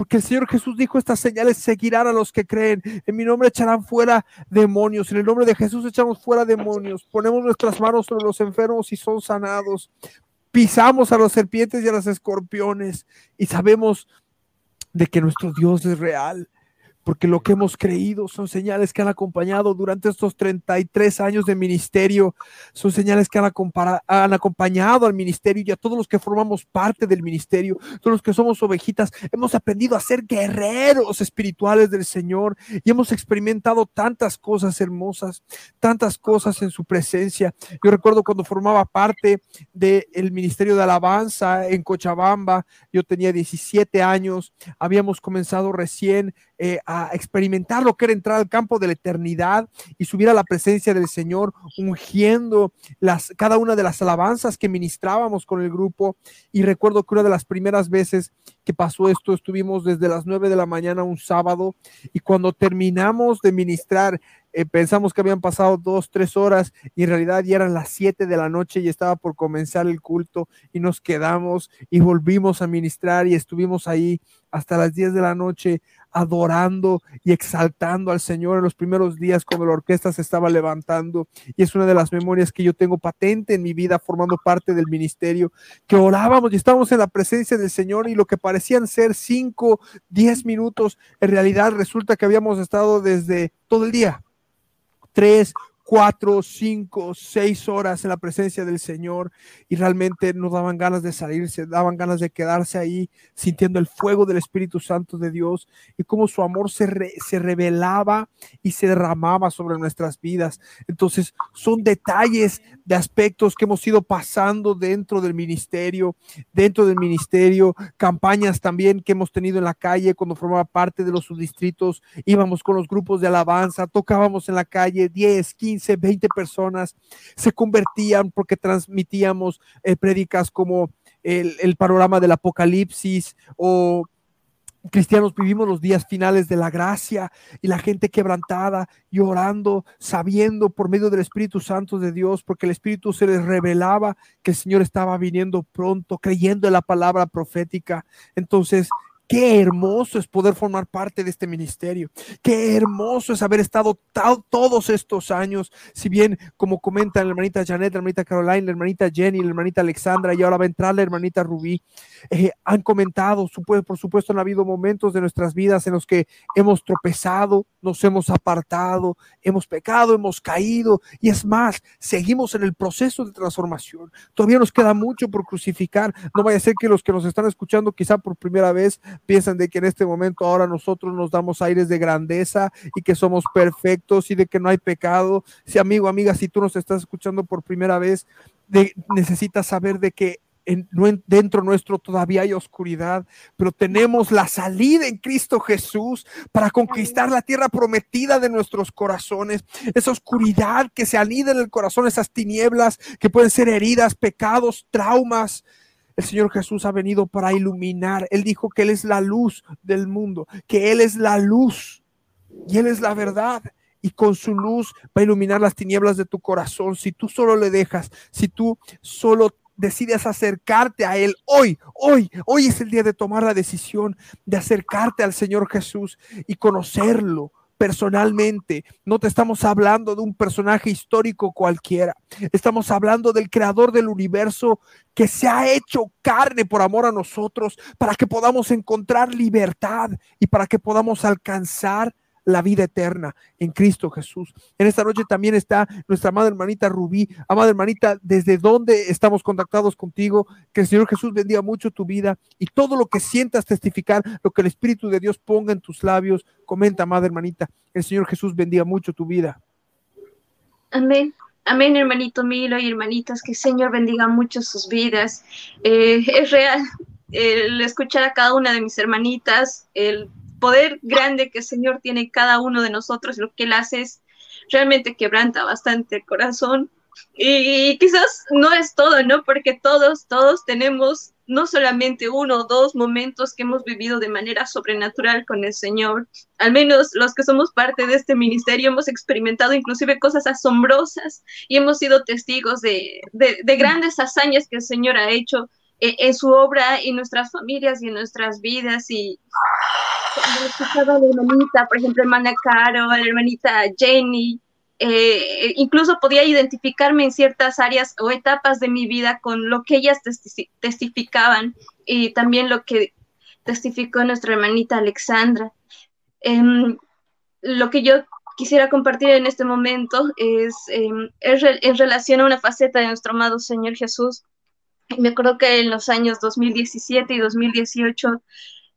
Porque el Señor Jesús dijo, estas señales seguirán a los que creen. En mi nombre echarán fuera demonios. En el nombre de Jesús echamos fuera demonios. Ponemos nuestras manos sobre los enfermos y son sanados. Pisamos a los serpientes y a los escorpiones. Y sabemos de que nuestro Dios es real. Porque lo que hemos creído son señales que han acompañado durante estos 33 años de ministerio. Son señales que han, han acompañado al ministerio y a todos los que formamos parte del ministerio todos los que somos ovejitas, hemos aprendido a ser guerreros espirituales del Señor y hemos experimentado tantas cosas hermosas, tantas cosas en su presencia. Yo recuerdo cuando formaba parte del ministerio de alabanza en Cochabamba, yo tenía 17 años, habíamos comenzado recién eh, a experimentar lo que era entrar al campo de la eternidad y subir a la presencia del Señor, ungiendo las, cada una de las alabanzas que ministrábamos con el grupo. Y recuerdo que una de las primeras veces que pasó esto, estuvimos desde las 9 de la mañana un sábado y cuando terminamos de ministrar, eh, pensamos que habían pasado dos, tres horas y en realidad ya eran las 7 de la noche y estaba por comenzar el culto y nos quedamos y volvimos a ministrar y estuvimos ahí hasta las 10 de la noche adorando y exaltando al Señor en los primeros días cuando la orquesta se estaba levantando. Y es una de las memorias que yo tengo patente en mi vida formando parte del ministerio que orábamos y estábamos en la presencia del Señor y lo que parecían ser 5, 10 minutos en realidad resulta que habíamos estado desde todo el día tres, cuatro, cinco, seis horas en la presencia del Señor y realmente no daban ganas de salirse, daban ganas de quedarse ahí sintiendo el fuego del Espíritu Santo de Dios y cómo su amor se, re- se revelaba y se derramaba sobre nuestras vidas. Entonces son detalles de aspectos que hemos ido pasando dentro del ministerio, dentro del ministerio, campañas también que hemos tenido en la calle cuando formaba parte de los subdistritos, íbamos con los grupos de alabanza, tocábamos en la calle 10, 15, 20 personas, se convertían porque transmitíamos eh, prédicas como el, el panorama del apocalipsis o cristianos vivimos los días finales de la gracia y la gente quebrantada y orando, sabiendo por medio del Espíritu Santo de Dios, porque el Espíritu se les revelaba que el Señor estaba viniendo pronto, creyendo en la palabra profética. Entonces, Qué hermoso es poder formar parte de este ministerio. Qué hermoso es haber estado ta- todos estos años. Si bien, como comentan la hermanita Janet, la hermanita Caroline, la hermanita Jenny, la hermanita Alexandra y ahora va a entrar la hermanita Rubí, eh, han comentado, supu- por supuesto, han habido momentos de nuestras vidas en los que hemos tropezado, nos hemos apartado, hemos pecado, hemos caído y es más, seguimos en el proceso de transformación. Todavía nos queda mucho por crucificar. No vaya a ser que los que nos están escuchando quizá por primera vez piensan de que en este momento ahora nosotros nos damos aires de grandeza y que somos perfectos y de que no hay pecado. Si amigo, amiga, si tú nos estás escuchando por primera vez, necesitas saber de que en- dentro nuestro todavía hay oscuridad, pero tenemos la salida en Cristo Jesús para conquistar la tierra prometida de nuestros corazones. Esa oscuridad que se anida en el corazón, esas tinieblas que pueden ser heridas, pecados, traumas. El Señor Jesús ha venido para iluminar. Él dijo que Él es la luz del mundo, que Él es la luz y Él es la verdad. Y con su luz va a iluminar las tinieblas de tu corazón. Si tú solo le dejas, si tú solo decides acercarte a Él hoy, hoy, hoy es el día de tomar la decisión de acercarte al Señor Jesús y conocerlo personalmente. No te estamos hablando de un personaje histórico cualquiera. Estamos hablando del creador del universo que se ha hecho carne por amor a nosotros para que podamos encontrar libertad y para que podamos alcanzar la vida eterna en Cristo Jesús. En esta noche también está nuestra amada hermanita Rubí. Amada hermanita, ¿desde dónde estamos contactados contigo? Que el Señor Jesús bendiga mucho tu vida y todo lo que sientas testificar, lo que el Espíritu de Dios ponga en tus labios. Comenta, amada hermanita. El Señor Jesús bendiga mucho tu vida. Amén. Amén, hermanito Milo y hermanitas, que el Señor bendiga mucho sus vidas. Eh, es real el escuchar a cada una de mis hermanitas, el poder grande que el Señor tiene en cada uno de nosotros, lo que Él hace es realmente quebranta bastante el corazón. Y quizás no es todo, ¿no? Porque todos, todos tenemos no solamente uno o dos momentos que hemos vivido de manera sobrenatural con el Señor. Al menos los que somos parte de este ministerio hemos experimentado inclusive cosas asombrosas y hemos sido testigos de, de, grandes hazañas que el Señor ha hecho en, en, su obra en nuestras familias y en nuestras vidas. Y escuchaba a la hermanita, por ejemplo, hermana Caro, a la hermanita Jenny, eh, incluso podía identificarme en ciertas áreas o etapas de mi vida con lo que ellas testificaban y también lo que testificó nuestra hermanita Alexandra. Em, lo que yo quisiera compartir en este momento es, em, en relación a una faceta de nuestro amado Señor Jesús. Me acuerdo que en los años 2017 y 2018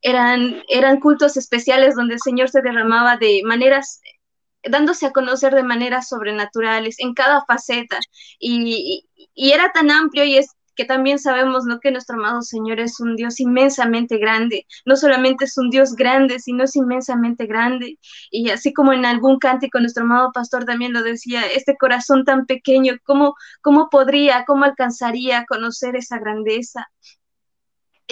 eran, eran cultos especiales donde el Señor se derramaba de maneras dándose a conocer de maneras sobrenaturales en cada faceta. Y, era tan amplio y es que también sabemos ¿no? que nuestro amado Señor es un Dios inmensamente grande. No solamente es un Dios grande, sino es inmensamente grande. Y así como en algún cántico nuestro amado pastor también lo decía, este corazón tan pequeño, ¿cómo, cómo podría, cómo alcanzaría a conocer esa grandeza?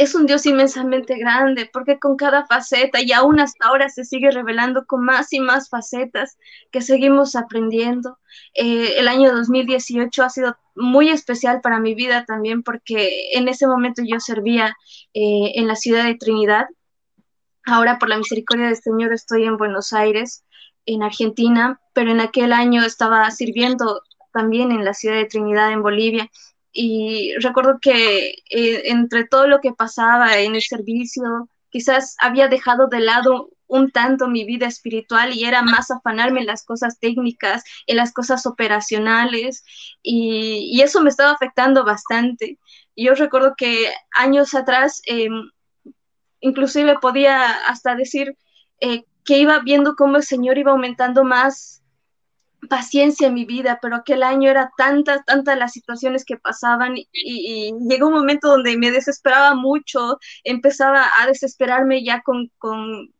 Es un Dios inmensamente grande, porque con cada faceta y aún hasta ahora se sigue revelando con más y más facetas que seguimos aprendiendo. Eh, el año 2018 ha sido muy especial para mi vida también porque en ese momento yo servía eh, en la ciudad de Trinidad. Ahora por la misericordia del Señor estoy en Buenos Aires, en Argentina, pero en aquel año estaba sirviendo también en la ciudad de Trinidad, en Bolivia y recuerdo que eh, entre todo lo que pasaba en el servicio, quizás había dejado de lado un tanto mi vida espiritual y era más afanarme en las cosas técnicas, en las cosas operacionales y, eso me estaba afectando bastante. Yo recuerdo que años atrás, em, inclusive podía hasta decir eh, que iba viendo cómo el Señor iba aumentando más paciencia en mi vida, pero aquel año era tantas, tantas las situaciones que pasaban y, llegó un momento donde me desesperaba mucho, empezaba a desesperarme ya con, con,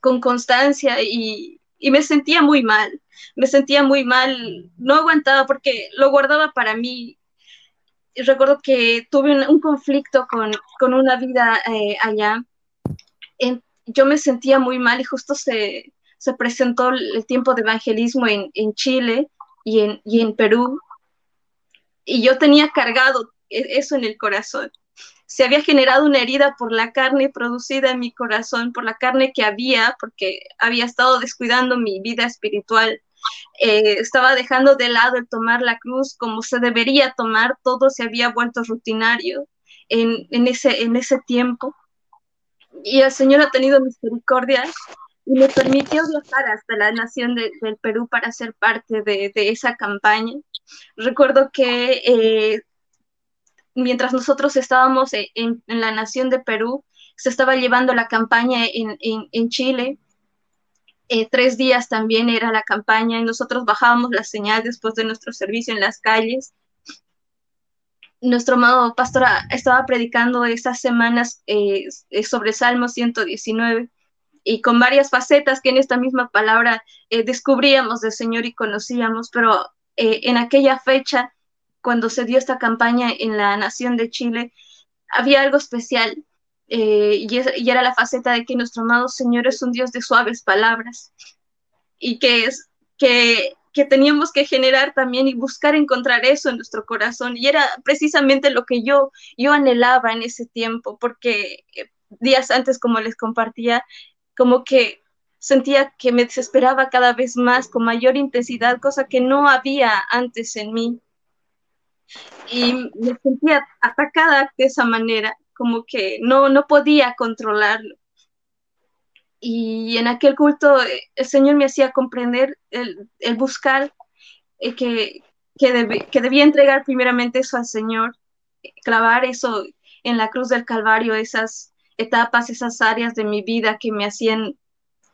con constancia y, y, me sentía muy mal, me sentía muy mal, no aguantaba porque lo guardaba para mí. Recuerdo que tuve un, conflicto con, con, una vida eh, allá. Yo me sentía muy mal y justo se, se presentó el tiempo de evangelismo en, Chile y en, Perú, y yo tenía cargado e, eso en el corazón. Se había generado una herida por la carne producida en mi corazón, por la carne que había, porque había estado descuidando mi vida espiritual. Eh, estaba dejando de lado el tomar la cruz como se debería tomar, todo se había vuelto rutinario en, ese, en ese tiempo. Y el Señor ha tenido misericordia y me permitió viajar hasta la nación del Perú para ser parte de, esa campaña. Recuerdo que eh, mientras nosotros estábamos en, la nación de Perú, se estaba llevando la campaña en, Chile. Eh, tres días también era la campaña y nosotros bajábamos la señal después de nuestro servicio en las calles. Nuestro amado pastor estaba predicando esas semanas eh, sobre Salmo 119 y con varias facetas que en esta misma palabra eh, descubríamos del Señor y conocíamos, pero eh, en aquella fecha, cuando se dio esta campaña en la nación de Chile, había algo especial eh, y, era la faceta de que nuestro amado Señor es un Dios de suaves palabras y que es que que teníamos que generar también y buscar encontrar eso en nuestro corazón. Y era precisamente lo que yo, yo anhelaba en ese tiempo, porque días antes, como les compartía, como que sentía que me desesperaba cada vez más, con mayor intensidad, cosa que no había antes en mí. Y me sentía atacada de esa manera, como que no, no podía controlarlo. Y en aquel culto el Señor me hacía comprender el, buscar eh, que, que, que debía entregar primeramente eso al Señor, clavar eso en la cruz del Calvario, esas etapas, esas áreas de mi vida que me hacían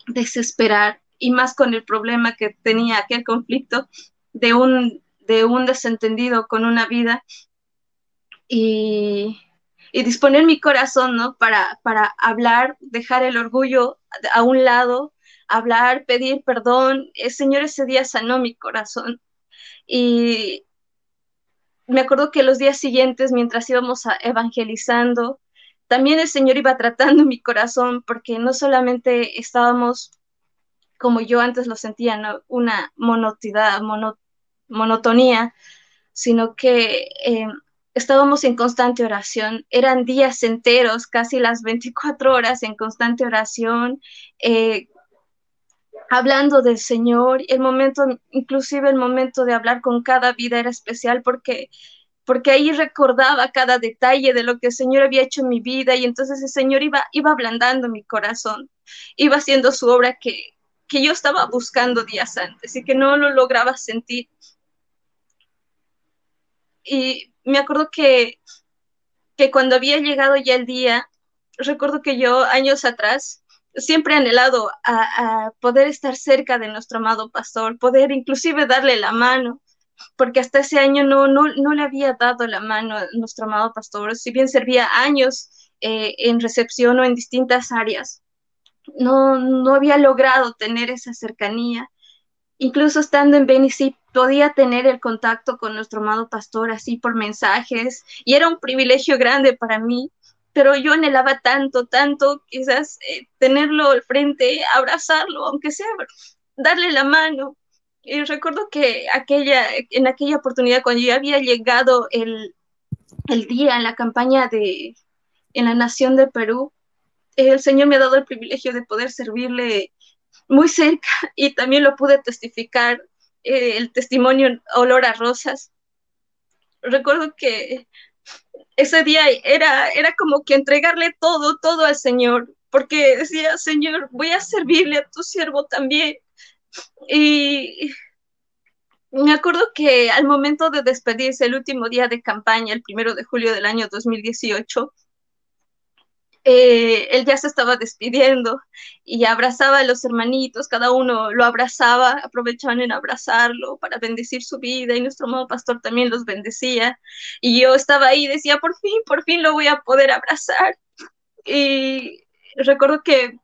desesperar y más con el problema que tenía aquel conflicto de un, de un desentendido con una vida y, y disponer mi corazón, ¿no? Para, para hablar, dejar el orgullo a un lado, hablar, pedir perdón. El Señor ese día sanó mi corazón Y me acuerdo que los días siguientes, mientras íbamos evangelizando, también el Señor iba tratando mi corazón porque no solamente estábamos, como yo antes lo sentía, una monotidad, monotonía, sino que eh, estábamos en constante oración. Eran días enteros, casi las 24 horas en constante oración, eh, hablando del Señor. El momento, inclusive el momento de hablar con cada vida era especial porque porque ahí recordaba cada detalle de lo que el Señor había hecho en mi vida y entonces el Señor iba, iba ablandando mi corazón, iba haciendo su obra que, que yo estaba buscando días antes y que no lo lograba sentir. Y me acuerdo que, que cuando había llegado ya el día, recuerdo que yo años atrás siempre he anhelado a, a poder estar cerca de nuestro amado pastor, poder inclusive darle la mano, porque hasta ese año no, no, no le había dado la mano a nuestro amado pastor, si bien servía años eh, en recepción o en distintas áreas, no, no había logrado tener esa cercanía. Incluso estando en Benicí, podía tener el contacto con nuestro amado pastor así por mensajes, y era un privilegio grande para mí, pero yo anhelaba tanto, tanto, quizás eh, tenerlo al frente, abrazarlo, aunque sea darle la mano, y recuerdo que aquella, en aquella oportunidad, cuando yo había llegado el, el día en la campaña de, en la nación de Perú, el Señor me ha dado el privilegio de poder servirle muy cerca y también lo pude testificar, eh, el testimonio olor a rosas. Recuerdo que ese día era, era como que entregarle todo, todo al Señor, porque decía, Señor, voy a servirle a tu siervo también. Y me acuerdo que al momento de despedirse, el último día de campaña, el primero de julio del año 2018, eh, él ya se estaba despidiendo y abrazaba a los hermanitos, cada uno lo abrazaba, aprovechaban en abrazarlo para bendecir su vida y nuestro amado pastor también los bendecía. Y yo estaba ahí y decía, por fin, por fin lo voy a poder abrazar. Y recuerdo que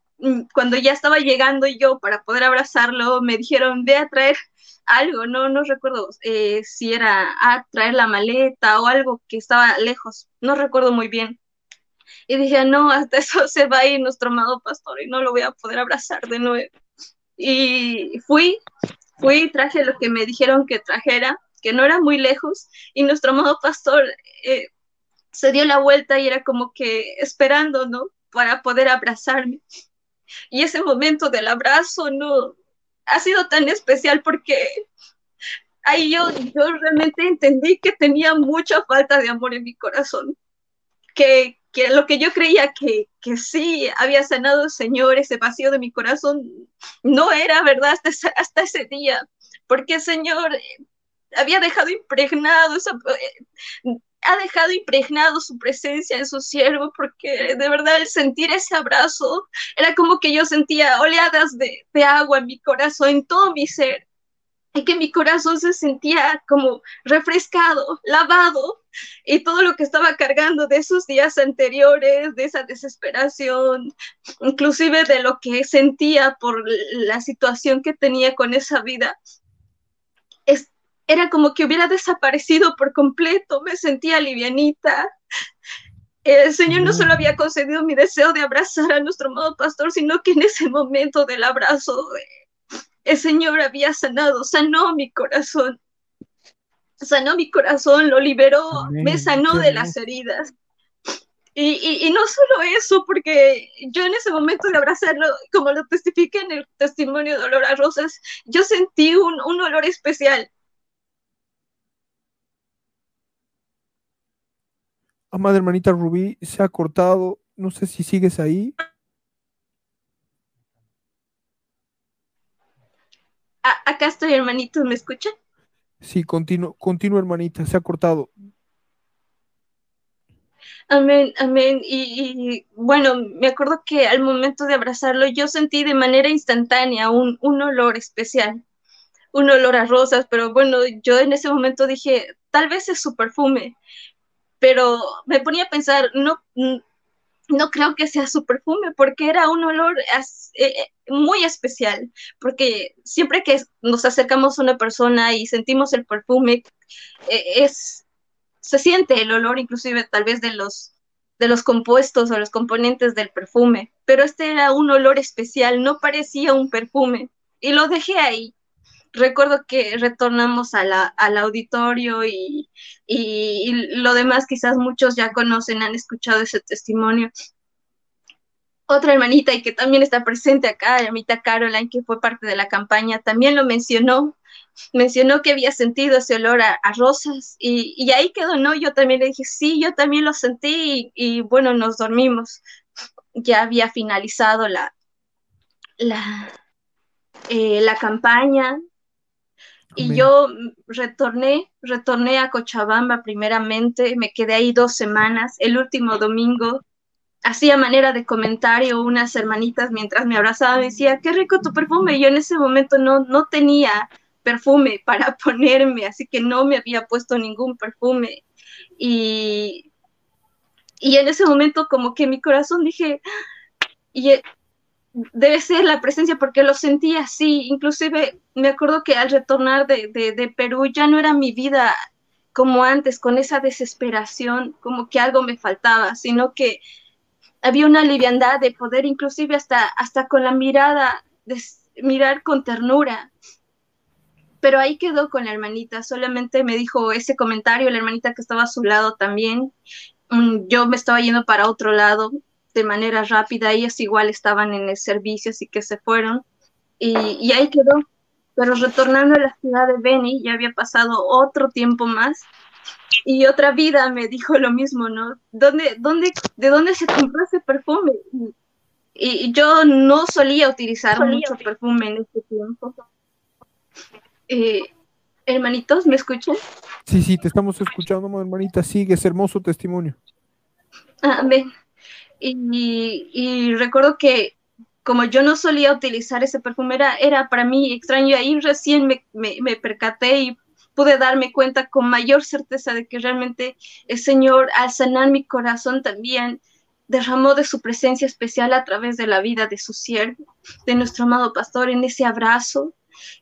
cuando ya estaba llegando yo para poder abrazarlo, me dijeron, ve a traer algo, no, no recuerdo eh, si era a traer la maleta o algo que estaba lejos, no recuerdo muy bien. Y dije, no, hasta eso se va a ir nuestro amado pastor y no lo voy a poder abrazar de nuevo. Y fui, fui, traje lo que me dijeron que trajera, que no era muy lejos, y nuestro amado pastor eh, se dio la vuelta y era como que esperando, ¿no? Para poder abrazarme. Y ese momento del abrazo no ha sido tan especial porque ahí yo, yo realmente entendí que tenía mucha falta de amor en mi corazón, que, que lo que yo creía que, que, sí había sanado el Señor, ese vacío de mi corazón, no era verdad hasta, hasta ese día, porque el Señor había dejado impregnado esa, ha dejado impregnado su presencia en su siervo, porque de verdad el sentir ese abrazo era como que yo sentía oleadas de, de agua en mi corazón, en todo mi ser, y que mi corazón se sentía como refrescado, lavado, y todo lo que estaba cargando de esos días anteriores, de esa desesperación, inclusive de lo que sentía por la situación que tenía con esa vida, era como que hubiera desaparecido por completo, me sentía livianita. El Señor no solo había concedido mi deseo de abrazar a nuestro amado pastor, sino que en ese momento del abrazo, el Señor había sanado, sanó mi corazón, sanó mi corazón, lo liberó, me sanó de las heridas. Y, y, no solo eso, porque yo en ese momento de abrazarlo, como lo testifique en el testimonio de Olor a Rosas, yo sentí un, un olor especial. Amada hermanita Rubí, se ha cortado. No sé si sigues ahí. acá estoy, hermanito, ¿me escuchan? Sí, continúa, continúa, hermanita, se ha cortado. Amén, amén. Y, bueno, me acuerdo que al momento de abrazarlo yo sentí de manera instantánea un, un olor especial, un olor a rosas, pero bueno, yo en ese momento dije, tal vez es su perfume, pero me ponía a pensar, no, no creo que sea su perfume, porque era un olor eh, eh, muy especial, porque siempre que nos acercamos a una persona y sentimos el perfume, eh, es, se siente el olor inclusive tal vez de los, de los compuestos o los componentes del perfume, pero este era un olor especial, no parecía un perfume, y lo dejé ahí recuerdo que retornamos a la, al auditorio y, lo demás quizás muchos ya conocen, han escuchado ese testimonio. Otra hermanita y que también está presente acá, la hermanita Caroline, que fue parte de la campaña, también lo mencionó, mencionó que había sentido ese olor a, rosas y, ahí quedó, ¿no? Yo también le dije, sí, yo también lo sentí y, bueno, nos dormimos. Ya había finalizado la, eh, la campaña, y yo retorné, retorné a Cochabamba primeramente, me quedé ahí dos semanas, el último domingo, hacía manera de comentario unas hermanitas mientras me abrazaban, me decía, qué rico tu perfume, yo en ese momento no, no tenía perfume para ponerme, así que no me había puesto ningún perfume. Y, y en ese momento como que mi corazón dije, y debe ser la presencia porque lo sentí así, inclusive me acuerdo que al retornar de, Perú ya no era mi vida como antes, con esa desesperación, como que algo me faltaba, sino que había una liviandad de poder inclusive hasta, hasta con la mirada, de, mirar con ternura. Pero ahí quedó con la hermanita, solamente me dijo ese comentario, la hermanita que estaba a su lado también. Mm, yo me estaba yendo para otro lado, de manera rápida, ellas igual estaban en el servicio, así que se fueron y, ahí quedó. Pero retornando a la ciudad de Beni, ya había pasado otro tiempo más y otra vida me dijo lo mismo, ¿no? ¿Dónde, dónde, ¿De dónde se compró ese perfume? Y, yo no solía utilizar mucho perfume en ese tiempo. Eh, hermanitos, ¿me escuchan? Sí, sí, te estamos escuchando, hermanita. Sigue, es hermoso testimonio. Amén. Y, recuerdo que como yo no solía utilizar ese perfume, era, para mí extraño. Y ahí recién me, me, percaté y pude darme cuenta con mayor certeza de que realmente el Señor, al sanar mi corazón, también derramó de su presencia especial a través de la vida de su siervo, de nuestro amado pastor, en ese abrazo.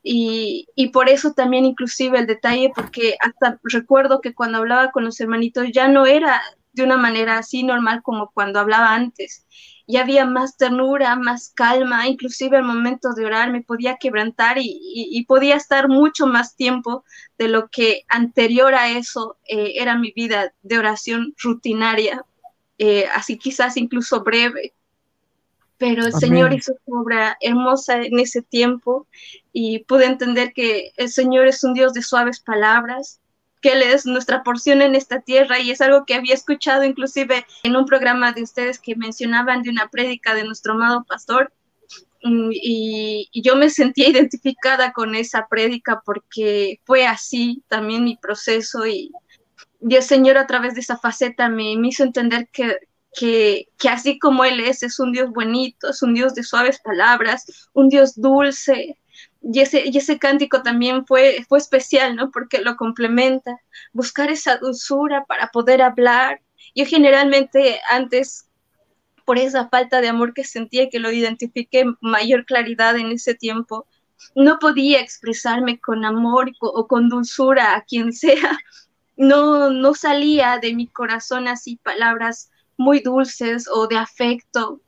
Y, y, por eso también inclusive el detalle, porque hasta recuerdo que cuando hablaba con los hermanitos ya no era de una manera así normal como cuando hablaba antes. Y había más ternura, más calma, inclusive al momento de orar me podía quebrantar y, podía estar mucho más tiempo de lo que anterior a eso eh, era mi vida de oración rutinaria, eh, así quizás incluso breve. Pero el Señor hizo su obra hermosa en ese tiempo y pude entender que el Señor es un Dios de suaves palabras, que Él es nuestra porción en esta tierra y es algo que había escuchado inclusive en un programa de ustedes que mencionaban de una prédica de nuestro amado pastor mm, y, yo me sentía identificada con esa prédica porque fue así también mi proceso y, el Señor a través de esa faceta me, me hizo entender que, que, que, así como Él es, es un Dios bonito, es un Dios de suaves palabras, un Dios dulce, y ese, y ese cántico también fue, fue especial, ¿no? Porque lo complementa, buscar esa dulzura para poder hablar. Yo generalmente antes, por esa falta de amor que sentía, que lo identifiqué mayor claridad en ese tiempo, no podía expresarme con amor o con dulzura a quien sea. No, no salía de mi corazón así palabras muy dulces o de afecto.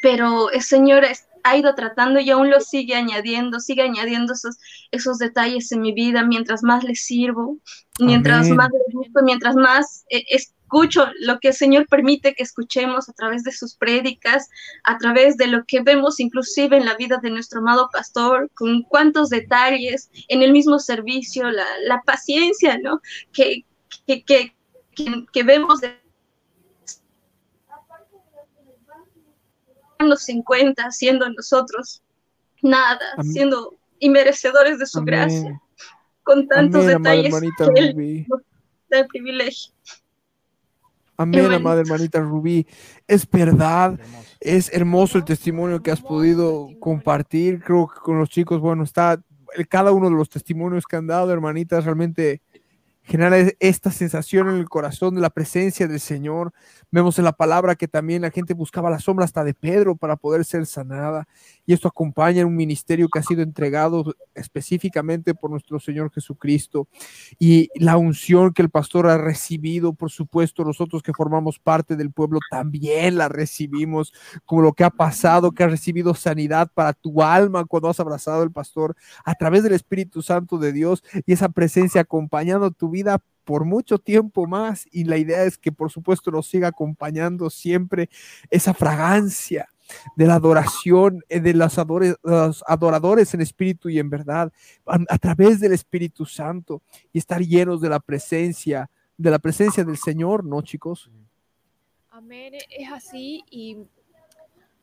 Pero el Señor ha ido tratando y aún lo sigue añadiendo, sigue añadiendo esos, esos detalles en mi vida mientras más le sirvo, mientras más le gusto, mientras más eh, escucho lo que el Señor permite que escuchemos a través de sus prédicas, a través de lo que vemos inclusive en la vida de nuestro amado pastor, con cuántos detalles en el mismo servicio, la, la paciencia, ¿no? Que, que, que, que vemos de los 50, siendo nosotros nada, siendo inmerecedores de su gracia, con tantos detalles que él da privilegio. Amén, amada hermanita Rubí. Es verdad, es hermoso el testimonio que has podido compartir. Creo que con los chicos, bueno, está cada uno de los testimonios que han dado, hermanitas, realmente genera e-, esta sensación en el corazón de la presencia del Señor. Vemos en la palabra que también la gente buscaba la sombra hasta de Pedro para poder ser sanada. Y esto acompaña un ministerio que ha sido entregado específicamente por nuestro Señor Jesucristo. Y la unción que el pastor ha recibido, por supuesto, nosotros que formamos parte del pueblo también la recibimos, como lo que ha pasado, que ha recibido sanidad para tu alma cuando has abrazado al pastor a través del Espíritu Santo de Dios y esa presencia acompañando tu vida por mucho tiempo más y la idea es que por supuesto nos siga acompañando siempre esa fragancia de la adoración eh, de los, adoradores en espíritu y en verdad a, través del Espíritu Santo y estar llenos de la presencia de la presencia del Señor, ¿no, chicos? Amén, es así y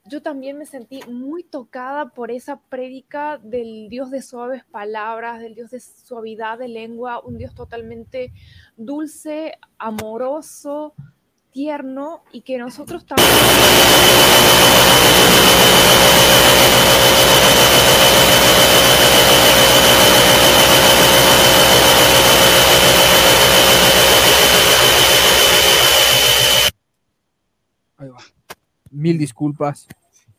yo también me sentí muy tocada por esa prédica del Dios de suaves palabras, del Dios de suavidad de lengua, un Dios totalmente dulce, amoroso, tierno y que nosotros también... Ahí va mil disculpas.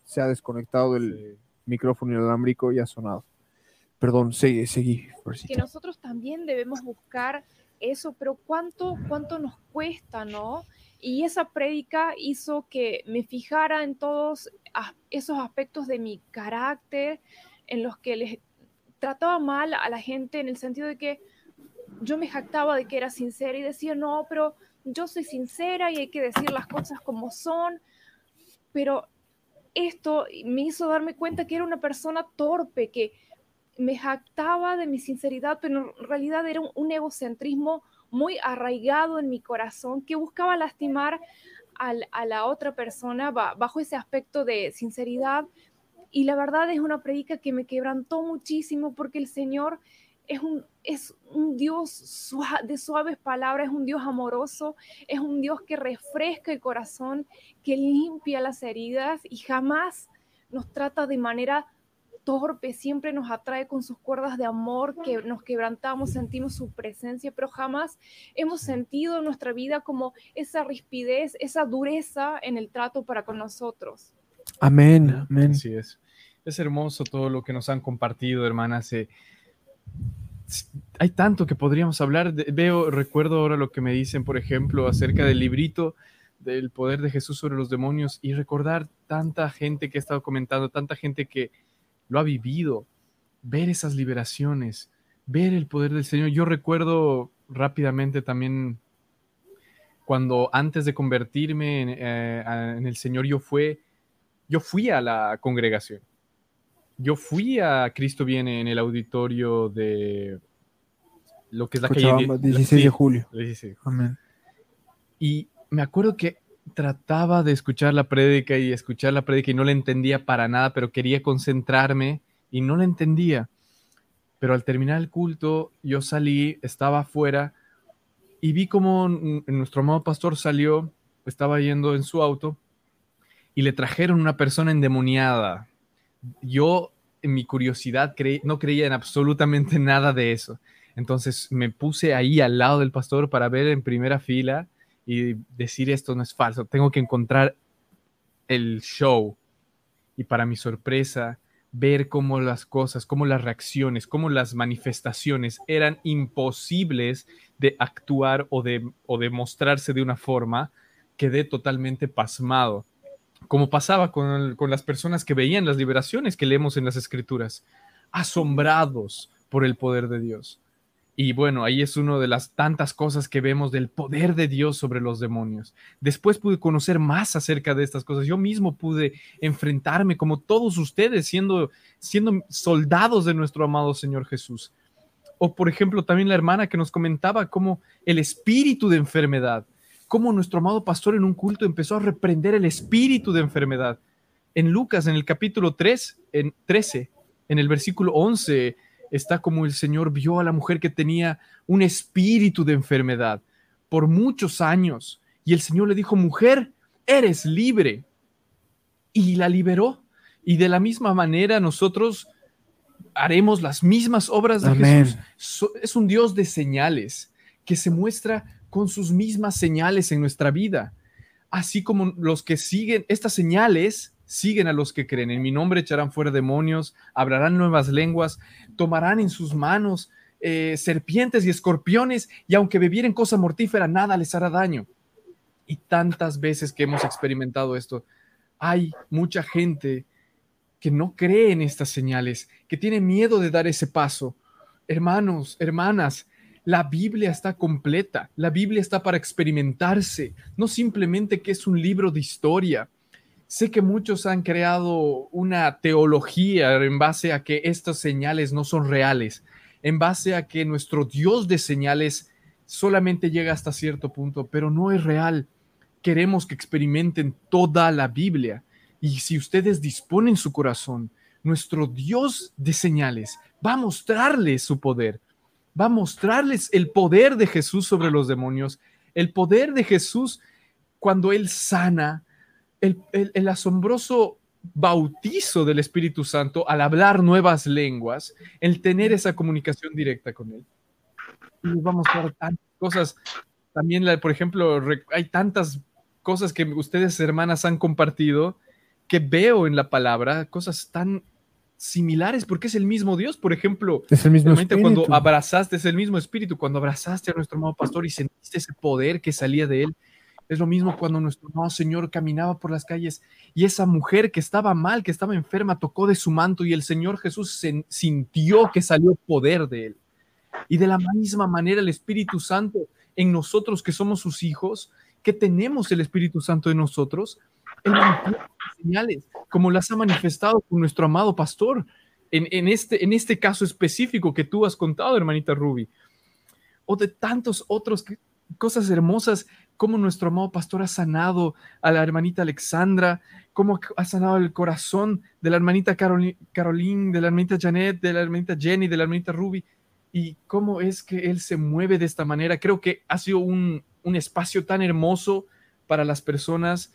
Se ha desconectado el micrófono inalámbrico y ha sonado. Perdón, seguí, seguí. Que nosotros también debemos buscar eso, pero ¿cuánto, cuánto nos cuesta, no? Y esa prédica hizo que me fijara en todos esos aspectos de mi carácter, en los que les trataba mal a la gente, en el sentido de que yo me jactaba de que era sincera y decía, no, pero yo soy sincera y hay que decir las cosas como son pero esto me hizo darme cuenta que era una persona torpe, que me jactaba de mi sinceridad, pero en realidad era un, egocentrismo muy arraigado en mi corazón que buscaba lastimar a la otra persona bajo ese aspecto de sinceridad. Y la verdad es una predica que me quebrantó muchísimo porque el Señor es un, es un Dios de suaves palabras, es un Dios amoroso, es un Dios que refresca el corazón, que limpia las heridas y jamás nos trata de manera torpe, siempre nos atrae con sus cuerdas de amor, que nos quebrantamos, sentimos su presencia, pero jamás hemos sentido en nuestra vida como esa rispidez, esa dureza en el trato para con nosotros. Amén, amén. Así es. Es hermoso todo lo que nos han compartido, hermanas. Eh, hay tanto que podríamos hablar. veo, recuerdo ahora lo que me dicen, por ejemplo, acerca del librito del poder de Jesús sobre los demonios y recordar tanta gente que ha estado comentando, tanta gente que lo ha vivido, ver esas liberaciones, ver el poder del Señor. Yo recuerdo rápidamente también cuando antes de convertirme en, eh, en el Señor, yo, fue, yo fui a la congregación yo fui a Cristo Viene en el auditorio de lo que es la calle 16 de julio. Amén. Y me acuerdo que trataba de escuchar la prédica y escuchar la prédica y no la entendía para nada, pero quería concentrarme y no la entendía. Pero al terminar el culto, yo salí, estaba afuera y vi como nuestro amado pastor salió, estaba yendo en su auto y le trajeron una persona endemoniada yo en mi curiosidad no creía en absolutamente nada de eso. Entonces me puse ahí al lado del pastor para ver en primera fila y decir esto no es falso, tengo que encontrar el show. Y para mi sorpresa, ver cómo las cosas, cómo las reacciones, cómo las manifestaciones eran imposibles de actuar o de, o de mostrarse de una forma, quedé totalmente pasmado como pasaba con, las personas que veían las liberaciones que leemos en las escrituras, asombrados por el poder de Dios. Y bueno, ahí es una de las tantas cosas que vemos del poder de Dios sobre los demonios. Después pude conocer más acerca de estas cosas. Yo mismo pude enfrentarme como todos ustedes, siendo, siendo soldados de nuestro amado Señor Jesús. O por ejemplo, también la hermana que nos comentaba cómo el espíritu de enfermedad cómo nuestro amado pastor en un culto empezó a reprender el espíritu de enfermedad. En Lucas, en el capítulo 3, en 13, en el versículo 11, está como el Señor vio a la mujer que tenía un espíritu de enfermedad por muchos años. Y el Señor le dijo, mujer, eres libre. Y la liberó. Y de la misma manera nosotros haremos las mismas obras de Jesús. es un Dios de señales que se muestra con sus mismas señales en nuestra vida. Así como los que siguen estas señales, siguen a los que creen. En mi nombre echarán fuera demonios, hablarán nuevas lenguas, tomarán en sus manos eh, serpientes y escorpiones, y aunque bebieren cosa mortífera, nada les hará daño. Y tantas veces que hemos experimentado esto, hay mucha gente que no cree en estas señales, que tiene miedo de dar ese paso. Hermanos, hermanas, la Biblia está completa, la Biblia está para experimentarse, no simplemente que es un libro de historia. Sé que muchos han creado una teología en base a que estas señales no son reales, en base a que nuestro Dios de señales solamente llega hasta cierto punto, pero no es real. Queremos que experimenten toda la Biblia. Y si ustedes disponen su corazón, nuestro Dios de señales va a mostrarles su poder, va a mostrarles el poder de Jesús sobre los demonios, el poder de Jesús cuando Él sana, el, asombroso bautizo del Espíritu Santo al hablar nuevas lenguas, el tener esa comunicación directa con Él. Y vamos a ver tantas cosas. También, por ejemplo, hay tantas cosas que ustedes, hermanas, han compartido que veo en la palabra, cosas tan similares, porque es el mismo Dios. Por ejemplo, es el mismo cuando abrazaste, es el mismo espíritu, cuando abrazaste a nuestro amado pastor y sentiste ese poder que salía de él. Es lo mismo cuando nuestro amado Señor caminaba por las calles y esa mujer que estaba mal, que estaba enferma, tocó de su manto y el Señor Jesús sintió que salió poder de él. Y de la misma manera el Espíritu Santo en nosotros que somos sus hijos, que tenemos el Espíritu Santo en nosotros, él como las ha manifestado nuestro amado pastor, en, este, en este caso específico que tú has contado, hermanita Ruby, o de tantos otros cosas hermosas, como nuestro amado pastor ha sanado a la hermanita Alexandra, cómo ha sanado el corazón de la hermanita Caroline, de la hermanita Janet, de la hermanita Jenny, de la hermanita Ruby, y cómo es que él se mueve de esta manera. Creo que ha sido un espacio tan hermoso para las personas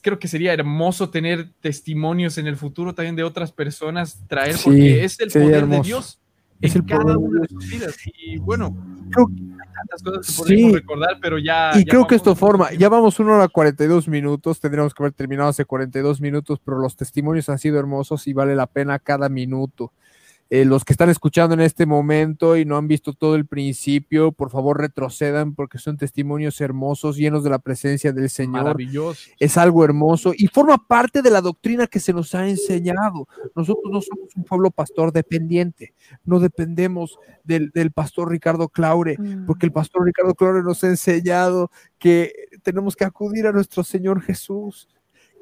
creo que sería hermoso tener testimonios en el futuro también de otras personas, traer, porque es el poder de Dios es el cada una de sus vidas. Y bueno, creo tantas cosas que podemos recordar, pero ya. Y creo que esto forma, ya vamos una hora 42 minutos, tendríamos que haber terminado hace 42 minutos, pero los testimonios han sido hermosos y vale la pena cada minuto. Eh, los que están escuchando en este momento y no han visto todo el principio, por favor retrocedan porque son testimonios hermosos, llenos de la presencia del Señor. Maravilloso. Es algo hermoso y forma parte de la doctrina que se nos ha enseñado. Nosotros no somos un pueblo pastor dependiente, no dependemos del, del pastor Ricardo Claure, mm. porque el pastor Ricardo Claure nos ha enseñado que tenemos que acudir a nuestro Señor Jesús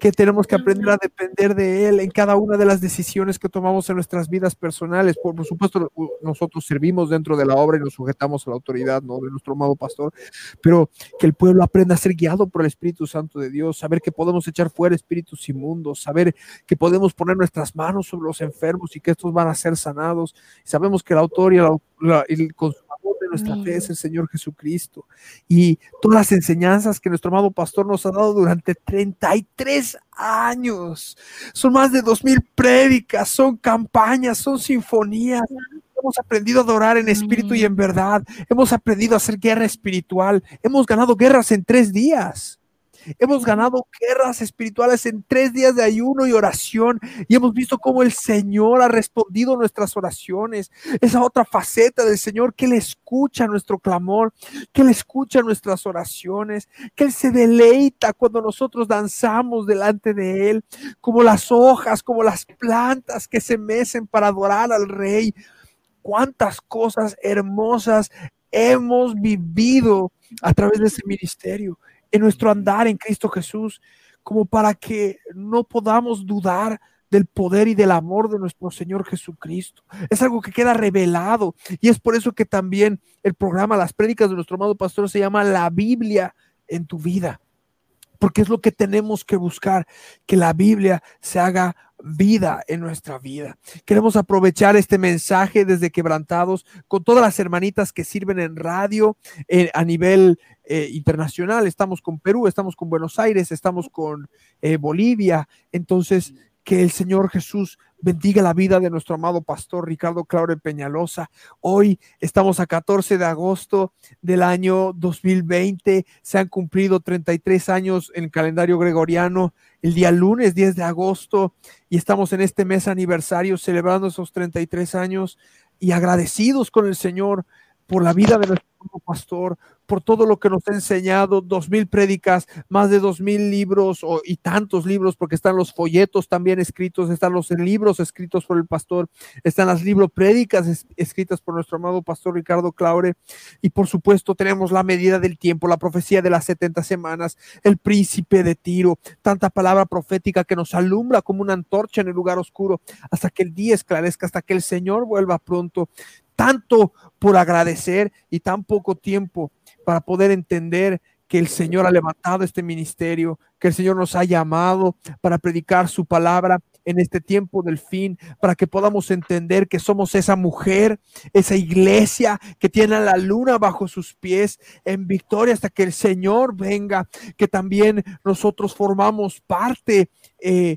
que tenemos que aprender a depender de Él en cada una de las decisiones que tomamos en nuestras vidas personales. Por, supuesto, nosotros servimos dentro de la obra y nos sujetamos a la autoridad ¿no? de nuestro amado pastor, pero que el pueblo aprenda a ser guiado por el Espíritu Santo de Dios, saber que podemos echar fuera espíritus inmundos, saber que podemos poner nuestras manos sobre los enfermos y que estos van a ser sanados. Sabemos que el autor y el, de nuestra fe es el Señor Jesucristo. Y todas las enseñanzas que nuestro amado pastor nos ha dado durante 33 años. Son más de dos mil prédicas, son campañas, son sinfonías. Hemos aprendido a adorar en espíritu y en verdad. Hemos aprendido a hacer guerra espiritual. Hemos ganado guerras en tres días. Hemos ganado guerras espirituales en tres días de ayuno y oración y hemos visto cómo el Señor ha respondido nuestras oraciones. Esa otra faceta del Señor que Él escucha nuestro clamor, que Él escucha nuestras oraciones, que Él se deleita cuando nosotros danzamos delante de Él, como las hojas, como las plantas que se mecen para adorar al Rey. Cuántas cosas hermosas hemos vivido a través de ese ministerio en nuestro andar en Cristo Jesús, como para que no podamos dudar del poder y del amor de nuestro Señor Jesucristo. Es algo que queda revelado y es por eso que también el programa Las Prédicas de nuestro amado pastor se llama La Biblia en tu vida, porque es lo que tenemos que buscar, que la Biblia se haga vida en nuestra vida. Queremos aprovechar este mensaje desde Quebrantados con todas las hermanitas que sirven en radio eh, a nivel eh, internacional. Estamos con Perú, estamos con Buenos Aires, estamos con eh, Bolivia. Entonces, que el Señor Jesús bendiga la vida de nuestro amado pastor Ricardo Claure Peñalosa. Hoy estamos a 14 de agosto del año 2020. Se han cumplido 33 años en el calendario gregoriano. El día lunes 10 de agosto y estamos en este mes aniversario celebrando esos 33 años y agradecidos con el Señor por la vida de nuestro pastor, por todo lo que nos ha enseñado, dos mil prédicas, más de dos mil libros y tantos libros, porque están los folletos también escritos, están los libros escritos por el pastor, están las libros prédicas escritas por nuestro amado pastor Ricardo Claure, y por supuesto tenemos la medida del tiempo, la profecía de las 70 semanas, el príncipe de Tiro, tanta palabra profética que nos alumbra como una antorcha en el lugar oscuro, hasta que el día esclarezca, hasta que el Señor vuelva pronto tanto por agradecer y tan poco tiempo para poder entender que el Señor ha levantado este ministerio, que el Señor nos ha llamado para predicar su palabra en este tiempo del fin, para que podamos entender que somos esa mujer, esa iglesia que tiene a la luna bajo sus pies en victoria hasta que el Señor venga, que también nosotros formamos parte. Eh,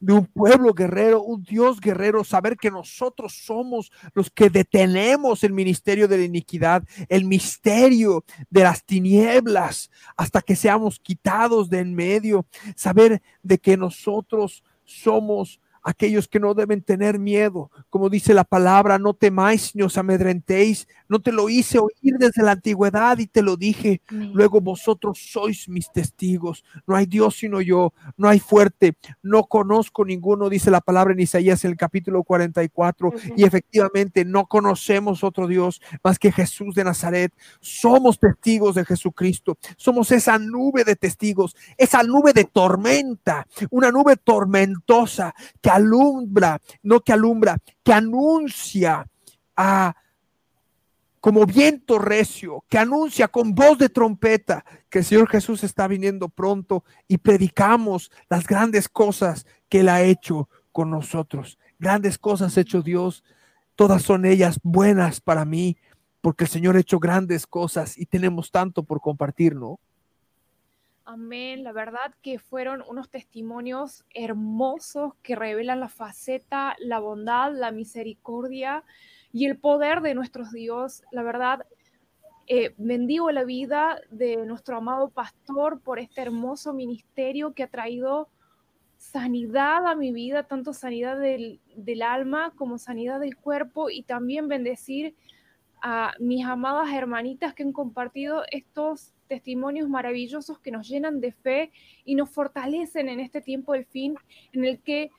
de un pueblo guerrero, un Dios guerrero, saber que nosotros somos los que detenemos el ministerio de la iniquidad, el misterio de las tinieblas, hasta que seamos quitados de en medio, saber de que nosotros somos aquellos que no deben tener miedo. Como dice la palabra, no temáis ni os amedrentéis. No te lo hice oír desde la antigüedad y te lo dije. Luego vosotros sois mis testigos. No hay Dios sino yo. No hay fuerte. No conozco ninguno, dice la palabra en Isaías en el capítulo 44. Y efectivamente no conocemos otro Dios más que Jesús de Nazaret. Somos testigos de Jesucristo. Somos esa nube de testigos, esa nube de tormenta, una nube tormentosa que alumbra, no que alumbra, que anuncia a como viento recio, que anuncia con voz de trompeta que el Señor Jesús está viniendo pronto y predicamos las grandes cosas que Él ha hecho con nosotros. Grandes cosas ha hecho Dios, todas son ellas buenas para mí, porque el Señor ha hecho grandes cosas y tenemos tanto por compartir, ¿no? Amén. La verdad que fueron unos testimonios hermosos que revelan la faceta, la bondad, la misericordia y el poder de nuestro Dios. La verdad, eh, bendigo la vida de nuestro amado pastor por este hermoso ministerio que ha traído sanidad a mi vida, tanto sanidad del, del alma como sanidad del cuerpo y también bendecir a mis amadas hermanitas que han compartido estos testimonios maravillosos que nos llenan de fe y nos fortalecen en este tiempo del fin en el que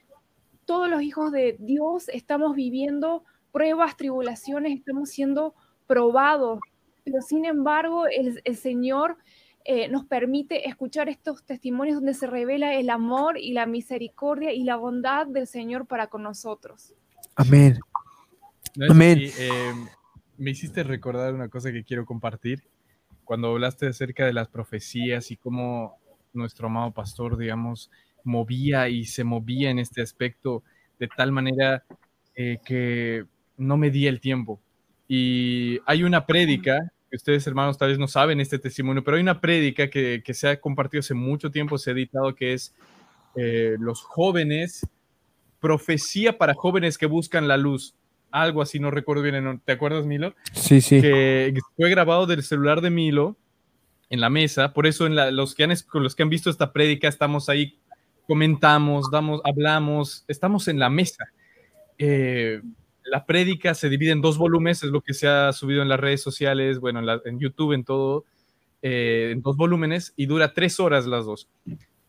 todos los hijos de Dios estamos viviendo pruebas, tribulaciones, estamos siendo probados, pero sin embargo el, Señor eh, nos permite escuchar estos testimonios donde se revela el amor y la misericordia y la bondad del Señor para con nosotros. Amén. Amén. Eh, me hiciste recordar una cosa que quiero compartir cuando hablaste acerca de las profecías y cómo nuestro amado pastor, digamos, movía y se movía en este aspecto de tal manera eh, que no medía el tiempo. Y hay una prédica, que ustedes hermanos tal vez no saben este testimonio, pero hay una prédica que, se ha compartido hace mucho tiempo, se ha editado, que es eh, los jóvenes, profecía para jóvenes que buscan la luz algo así, no recuerdo bien, ¿te acuerdas, Milo? Sí, sí. Que fue grabado del celular de Milo en la mesa, por eso en los que han, con los que han visto esta prédica estamos ahí, comentamos, damos, hablamos, estamos en la mesa. Eh, la prédica se divide en dos volúmenes, es lo que se ha subido en las redes sociales, bueno, en, YouTube, en todo, eh, en dos volúmenes, y dura tres horas las dos.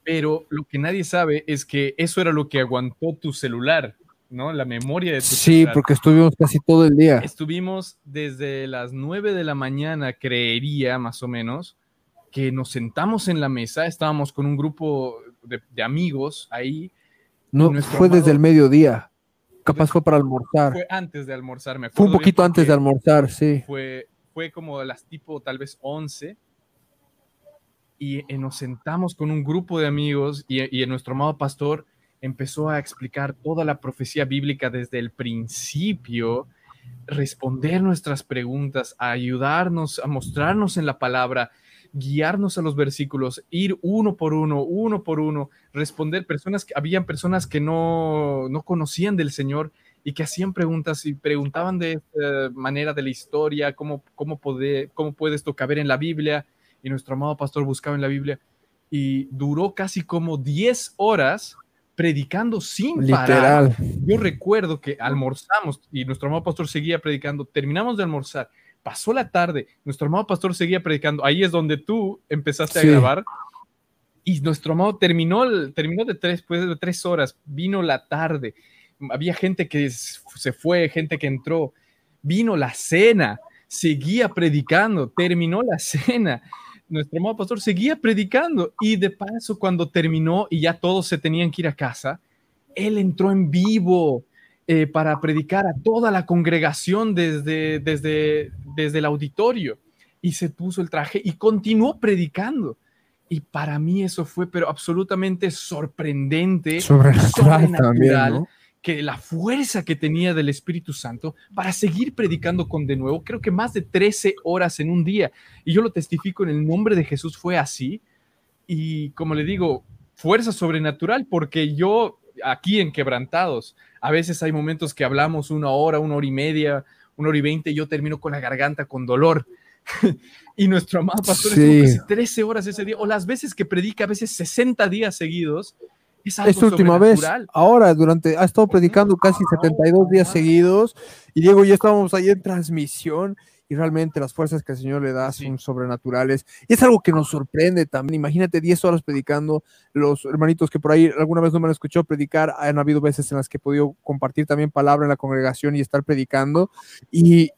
Pero lo que nadie sabe es que eso era lo que aguantó tu celular. ¿no? La memoria de Sí, porque estuvimos casi todo el día. Estuvimos desde las 9 de la mañana, creería más o menos, que nos sentamos en la mesa, estábamos con un grupo de, amigos ahí. No, fue desde el mediodía. Capaz fue para almorzar. Fue antes de almorzar, me Fue un poquito antes de almorzar, sí. Fue, fue como las tipo tal vez 11 y, eh, nos sentamos con un grupo de amigos y, y nuestro amado pastor empezó a explicar toda la profecía bíblica desde el principio, responder nuestras preguntas, a ayudarnos, a mostrarnos en la palabra. Guiarnos a los versículos, ir uno por uno, uno por uno, responder personas que habían personas que no, no conocían del Señor y que hacían preguntas y preguntaban de esta manera de la historia, cómo, cómo, puede, cómo puede esto caber en la Biblia. Y nuestro amado pastor buscaba en la Biblia. Y duró casi como 10 horas predicando sin parar. Yo recuerdo que almorzamos y nuestro amado pastor seguía predicando. Terminamos de almorzar, pasó la tarde, nuestro amado pastor seguía predicando. Ahí es donde tú empezaste a grabar. Y nuestro amado terminó, terminó de tres, pues, de tres horas, vino la tarde había gente que se fue, gente que entró, vino la cena, seguía predicando, terminó la cena. Nuestro amado pastor seguía predicando y de paso cuando terminó y ya todos se tenían que ir a casa, él entró en vivo eh, para predicar a toda la congregación desde, desde, desde el auditorio y se puso el traje y continuó predicando. Y para mí eso fue pero absolutamente sorprendente, sobrenatural, también, que la fuerza que tenía del Espíritu Santo para seguir predicando con de nuevo, creo que más de 13 horas en un día. Y yo lo testifico en el nombre de Jesús, fue así. Y como le digo, fuerza sobrenatural, porque yo aquí en Quebrantados, a veces hay momentos que hablamos una hora, una hora y media, una hora y veinte, yo termino con la garganta con dolor. y nuestro amado pastor sí. estuvo casi 13 horas ese día, o las veces que predica, a veces 60 días seguidos, esta última vez, ahora, durante, ha estado predicando casi 72 días seguidos y Diego ya estábamos ahí en transmisión y realmente las fuerzas que el Señor le da son sobrenaturales. Y es algo que nos sorprende también. Imagínate 10 horas predicando. Los hermanitos que por ahí alguna vez no me han escuchado predicar, han habido veces en las que he podido compartir también palabra en la congregación y estar predicando. Y,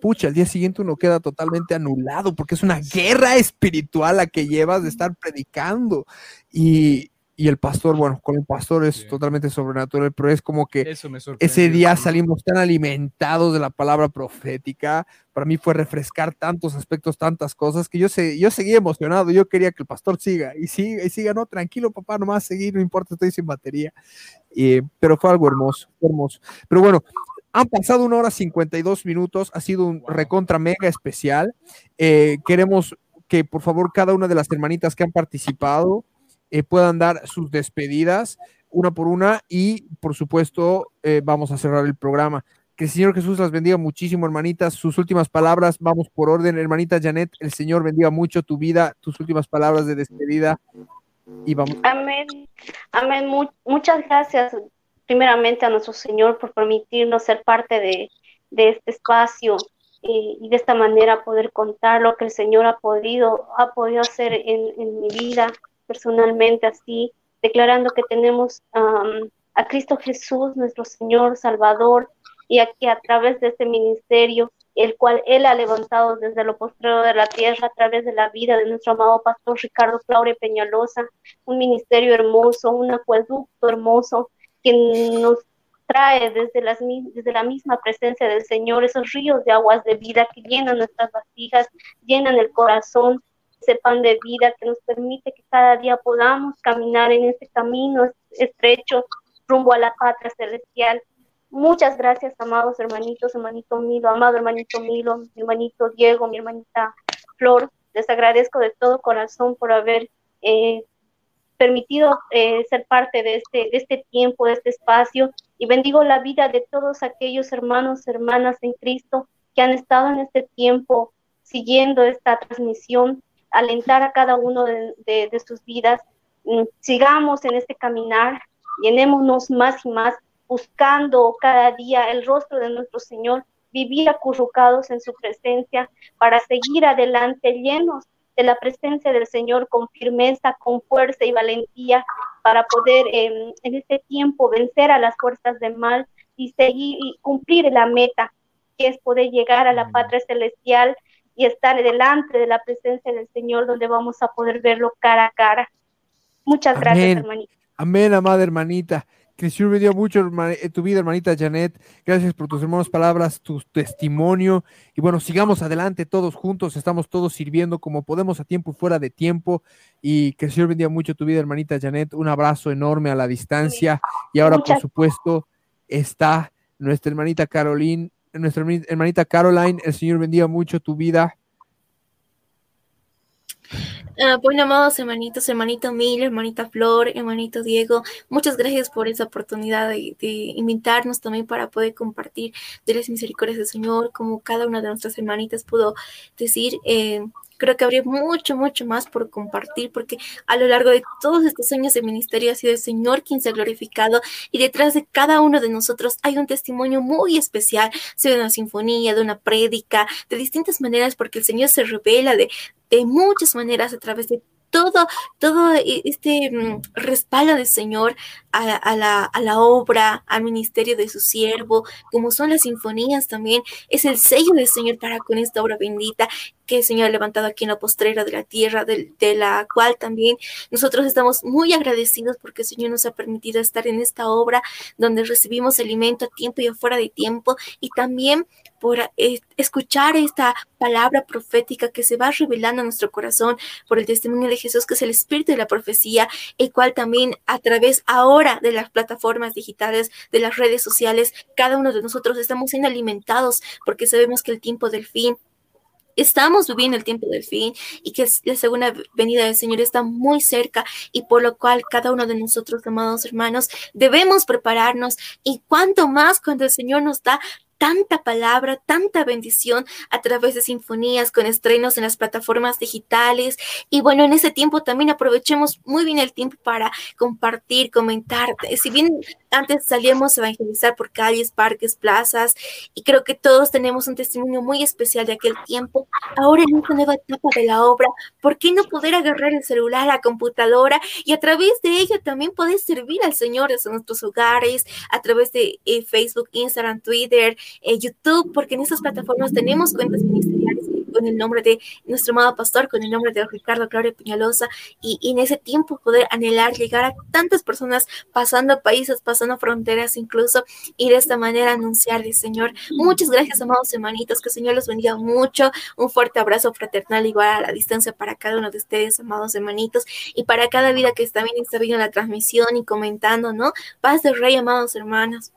pucha, al día siguiente uno queda totalmente anulado porque es una guerra espiritual la que llevas de estar predicando. Y, y el pastor, bueno, con el pastor es totalmente sobrenatural, pero es como que ese día salimos tan alimentados de la palabra profética. Para mí fue refrescar tantos aspectos, tantas cosas, que yo, sé, yo seguía emocionado. Yo quería que el pastor siga y siga, y siga, no, tranquilo, papá, nomás seguir, no importa, estoy sin batería. pero fue algo hermoso, hermoso. Pero bueno, han pasado una hora 52 minutos, ha sido un recontra mega especial. Eh, queremos que por favor cada una de las hermanitas que han participado, eh, puedan dar sus despedidas una por una y por supuesto eh, vamos a cerrar el programa. Que el Señor Jesús las bendiga muchísimo, hermanitas. Sus últimas palabras, vamos por orden, hermanita Janet. El Señor bendiga mucho tu vida, tus últimas palabras de despedida. Y vamos. Amén. Amén. muchas gracias, primeramente, a nuestro Señor por permitirnos ser parte de, este espacio y, y, de esta manera poder contar lo que el Señor ha podido, ha podido hacer en, en mi vida personalmente así, declarando que tenemos a Cristo Jesús, nuestro Señor Salvador, y aquí a través de este ministerio, el cual Él ha levantado desde lo postrero de la tierra a través de la vida de nuestro amado pastor Ricardo Flaure Peñalosa, un ministerio hermoso, un acueducto hermoso que nos trae desde, desde la misma presencia del Señor esos ríos de aguas de vida que llenan nuestras vasijas, llenan el corazón ese pan de vida que nos permite que cada día podamos caminar en este camino estrecho rumbo a la patria celestial. Muchas gracias, amados hermanitos, hermanito Milo, amado hermanito Milo, mi hermanito Diego, mi hermanita Flor. Les agradezco de todo corazón por haber eh, permitido eh, ser parte de este, de este tiempo, de este espacio, y bendigo la vida de todos aquellos hermanos, hermanas en Cristo que han estado en este tiempo siguiendo esta transmisión alentar a cada uno de, sus vidas. Mm, sigamos en este caminar, llenémonos más y más buscando cada día el rostro de nuestro Señor, vivir acurrucados en su presencia para seguir adelante llenos de la presencia del Señor con firmeza, con fuerza y valentía para poder em, en este tiempo vencer a las fuerzas del mal y seguir y cumplir la meta que es poder llegar a la patria celestial y estar delante de la presencia del Señor donde vamos a poder verlo cara a cara. Muchas gracias, hermanita. Amén, amada hermanita. Que Señor bendiga mucho eh, tu vida, hermanita Janet. Gracias por tus hermanas palabras, tu testimonio. Y bueno, sigamos adelante todos juntos. Estamos todos sirviendo como podemos a tiempo y fuera de tiempo. Y que Señor bendiga mucho tu vida, hermanita Janet. Un abrazo enorme a la distancia. Y ahora, por supuesto, está nuestra hermanita Caroline nuestra hermanita Caroline, el Señor bendiga mucho tu vida. Ah, bueno, amados hermanitos, hermanito Mil, hermanita Flor, hermanito Diego, muchas gracias por esa oportunidad de, invitarnos también para poder compartir de las misericordias del Señor, como cada una de nuestras hermanitas pudo decir. Eh, creo que habría mucho, mucho más por compartir, porque a lo largo de todos estos años de ministerio ha sido el Señor quien se ha glorificado y detrás de cada uno de nosotros hay un testimonio muy especial, sea de una sinfonía, de una prédica, de distintas maneras, porque el Señor se revela de, de muchas maneras a través de todo, todo e, este mm, respaldo del Señor a, la, a, la, obra, al ministerio de su siervo, como son las sinfonías también, es el sello del Señor para con esta obra bendita que el Señor ha levantado aquí en la postrera de la tierra, de, la cual también nosotros estamos muy agradecidos porque el Señor nos ha permitido estar en esta obra donde recibimos alimento a tiempo y afuera de tiempo. Y también por eh, escuchar esta palabra profética que se va revelando a nuestro corazón por el testimonio de Jesús, que es el espíritu de la profecía, el cual también a través ahora de las plataformas digitales, de las redes sociales, cada uno de nosotros estamos siendo alimentados porque sabemos que el tiempo del fin estamos viviendo el tiempo del fin y que la segunda venida del Señor está muy cerca y por lo cual cada uno de nosotros, amados hermanos, debemos prepararnos y cuanto más cuando el Señor nos da tanta palabra, tanta bendición a través de sinfonías con estrenos en las plataformas digitales. Y bueno, en ese tiempo también aprovechemos muy bien el tiempo para compartir, comentar. Si bien antes salíamos a evangelizar por calles, parques, plazas, y creo que todos tenemos un testimonio muy especial de aquel tiempo, ahora en esta nueva etapa de la obra, ¿por qué no poder agarrar el celular, la computadora y a través de ella también poder servir al Señor en nuestros hogares, a través de eh, Facebook, Instagram, Twitter, eh, YouTube, porque en estas plataformas tenemos cuentas ministeriales con el nombre de nuestro amado pastor, con el nombre de Ricardo Claudio Peñalosa, y, en ese tiempo poder anhelar llegar a tantas personas pasando países, pasando fronteras incluso, y de esta manera anunciarle, Señor. Muchas gracias, amados hermanitos, que el Señor los bendiga mucho. Un fuerte abrazo fraternal igual a la distancia para cada uno de ustedes, amados hermanitos, y para cada vida que está bien está viendo la transmisión y comentando, ¿no? Paz de Rey, amados hermanos.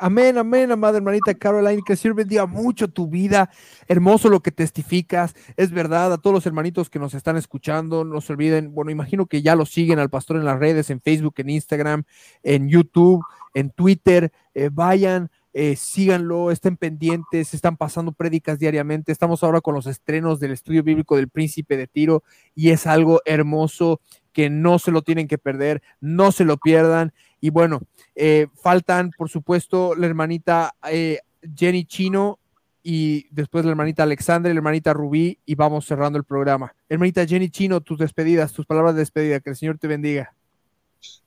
Amén, amén, amada hermanita Caroline, que Señor bendiga mucho tu vida, hermoso lo que testificas, es verdad, a todos los hermanitos que nos están escuchando, no se olviden, bueno, imagino que ya lo siguen al pastor en las redes, en Facebook, en Instagram, en YouTube, en Twitter, eh, vayan, eh, síganlo, estén pendientes, están pasando prédicas diariamente, estamos ahora con los estrenos del estudio bíblico del príncipe de Tiro y es algo hermoso que no se lo tienen que perder, no se lo pierdan. Y bueno, eh, faltan, por supuesto, la hermanita eh, Jenny Chino y después la hermanita Alexandra y la hermanita Rubí y vamos cerrando el programa. Hermanita Jenny Chino, tus despedidas, tus palabras de despedida, que el Señor te bendiga.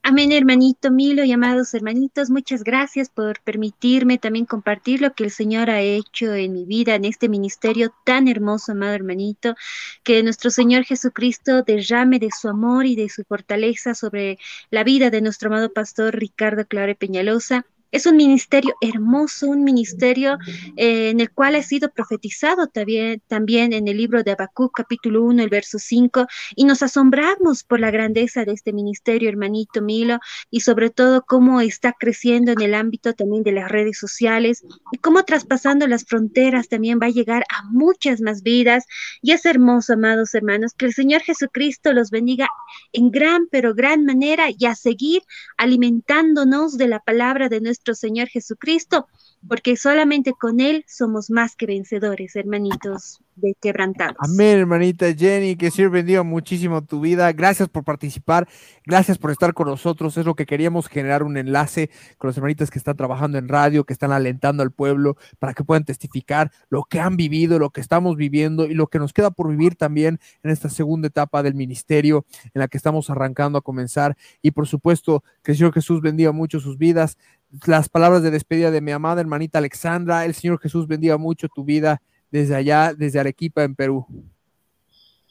Amén, hermanito Milo y amados hermanitos, muchas gracias por permitirme también compartir lo que el Señor ha hecho en mi vida, en este ministerio tan hermoso, amado hermanito, que nuestro Señor Jesucristo derrame de su amor y de su fortaleza sobre la vida de nuestro amado pastor Ricardo Clare Peñalosa es un ministerio hermoso, un ministerio eh, en el cual ha sido profetizado también, también en el libro de Habacuc, capítulo 1, el verso 5, y nos asombramos por la grandeza de este ministerio, hermanito Milo, y sobre todo cómo está creciendo en el ámbito también de las redes sociales y cómo traspasando las fronteras también va a llegar a muchas más vidas. Y es hermoso, amados hermanos, que el Señor Jesucristo los bendiga en gran, pero gran manera y a seguir alimentándonos de la palabra de nuestro Señor Jesucristo, porque solamente con Él somos más que vencedores, hermanitos de quebrantados. Amén, hermanita Jenny, que Señor bendiga muchísimo tu vida. Gracias por participar, gracias por estar con nosotros. Es lo que queríamos generar un enlace con las hermanitas que están trabajando en radio, que están alentando al pueblo para que puedan testificar lo que han vivido, lo que estamos viviendo y lo que nos queda por vivir también en esta segunda etapa del ministerio en la que estamos arrancando a comenzar. Y por supuesto, que el Señor Jesús bendiga mucho sus vidas las palabras de despedida de mi amada hermanita Alexandra. El Señor Jesús bendiga mucho tu vida desde allá, desde Arequipa, en Perú.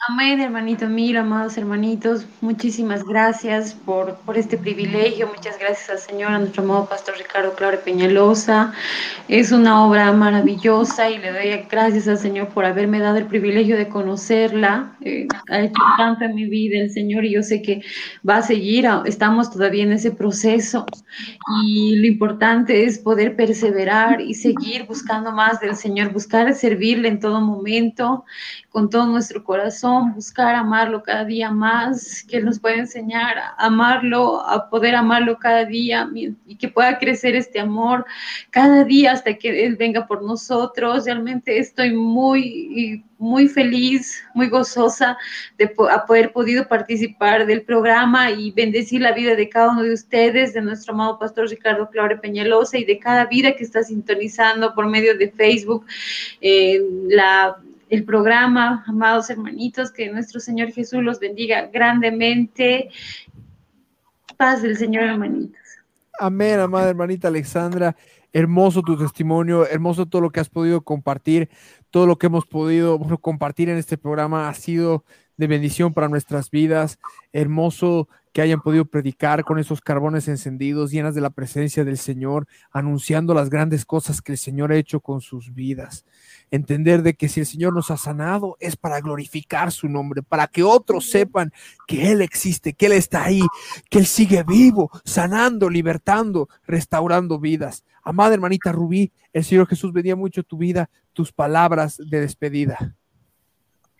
Amén, hermanito Mira, amados hermanitos, muchísimas gracias por, por, este privilegio, muchas gracias al Señor, a nuestro amado pastor Ricardo Claro Peñalosa. Es una obra maravillosa y le doy gracias al Señor por haberme dado el privilegio de conocerla. Eh, ha hecho tanto en mi vida el Señor y yo sé que va a seguir, estamos todavía en ese proceso y lo importante es poder perseverar y seguir buscando más del Señor, buscar servirle en todo momento, con todo nuestro corazón buscar amarlo cada día más, que Él nos pueda enseñar a amarlo, a poder amarlo cada día y que pueda crecer este amor cada día hasta que Él venga por nosotros. Realmente estoy muy, muy feliz, muy gozosa de haber podido participar del programa y bendecir la vida de cada uno de ustedes, de nuestro amado pastor Ricardo Claure Peñalosa y de cada vida que está sintonizando por medio de Facebook. Eh, la el programa, amados hermanitos, que nuestro Señor Jesús los bendiga grandemente. Paz del Señor, hermanitos. Amén, amada hermanita Alexandra. Hermoso tu testimonio, hermoso todo lo que has podido compartir, todo lo que hemos podido compartir en este programa ha sido de bendición para nuestras vidas. Hermoso que hayan podido predicar con esos carbones encendidos, llenas de la presencia del Señor, anunciando las grandes cosas que el Señor ha hecho con sus vidas. Entender de que si el Señor nos ha sanado es para glorificar su nombre, para que otros sepan que Él existe, que Él está ahí, que Él sigue vivo, sanando, libertando, restaurando vidas. Amada hermanita Rubí, el Señor Jesús bendiga mucho tu vida, tus palabras de despedida.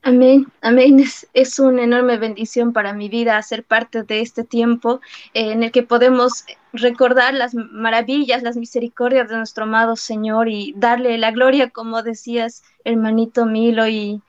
Amén, amén. Es, una enorme bendición para mi vida ser parte de este tiempo eh, en el que podemos recordar las maravillas, las misericordias de nuestro amado Señor y darle la gloria, como decías, hermanito Milo, y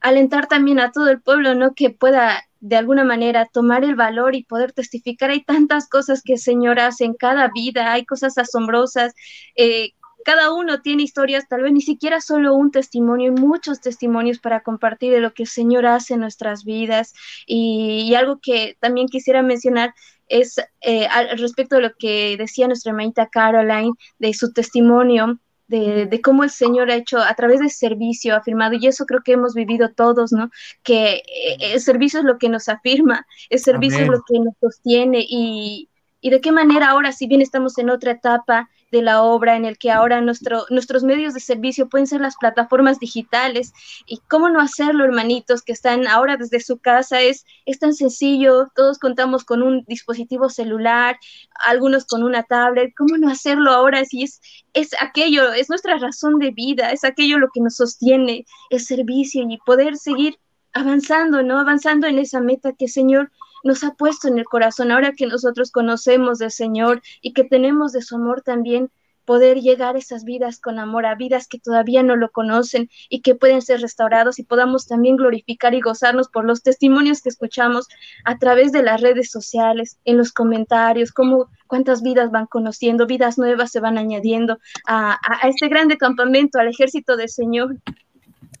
alentar también a todo el pueblo, ¿no? Que pueda de alguna manera tomar el valor y poder testificar. Hay tantas cosas que el Señor hace en cada vida, hay cosas asombrosas. Eh, cada uno tiene historias, tal vez ni siquiera solo un testimonio, muchos testimonios para compartir de lo que el Señor hace en nuestras vidas. Y, algo que también quisiera mencionar es eh, al respecto de lo que decía nuestra hermanita Caroline, de su testimonio. De, cómo el Señor ha hecho a través del servicio, afirmado, y eso creo que hemos vivido todos, ¿no? Que eh, el servicio es lo que nos afirma, el servicio es lo que nos sostiene y, y de qué manera ahora, si bien estamos en otra etapa, de la obra, en el que ahora nuestro, nuestros medios de servicio pueden ser las plataformas digitales. Y cómo no hacerlo, hermanitos, que están ahora desde su casa, es, es tan sencillo, todos contamos con un dispositivo celular, algunos con una tablet, ¿cómo no hacerlo ahora si es, es aquello, es nuestra razón de vida, es aquello lo que nos sostiene, el servicio y poder seguir avanzando, ¿no? Avanzando en esa meta que, Señor, nos ha puesto en el corazón, ahora que nosotros conocemos del Señor y que tenemos de su amor también, poder llegar a esas vidas con amor, a vidas que todavía no lo conocen y que pueden ser restaurados y podamos también glorificar y gozarnos por los testimonios que escuchamos a través de las redes sociales, en los comentarios, cómo, cuántas vidas van conociendo, vidas nuevas se van añadiendo a, a este grande campamento, al ejército del Señor.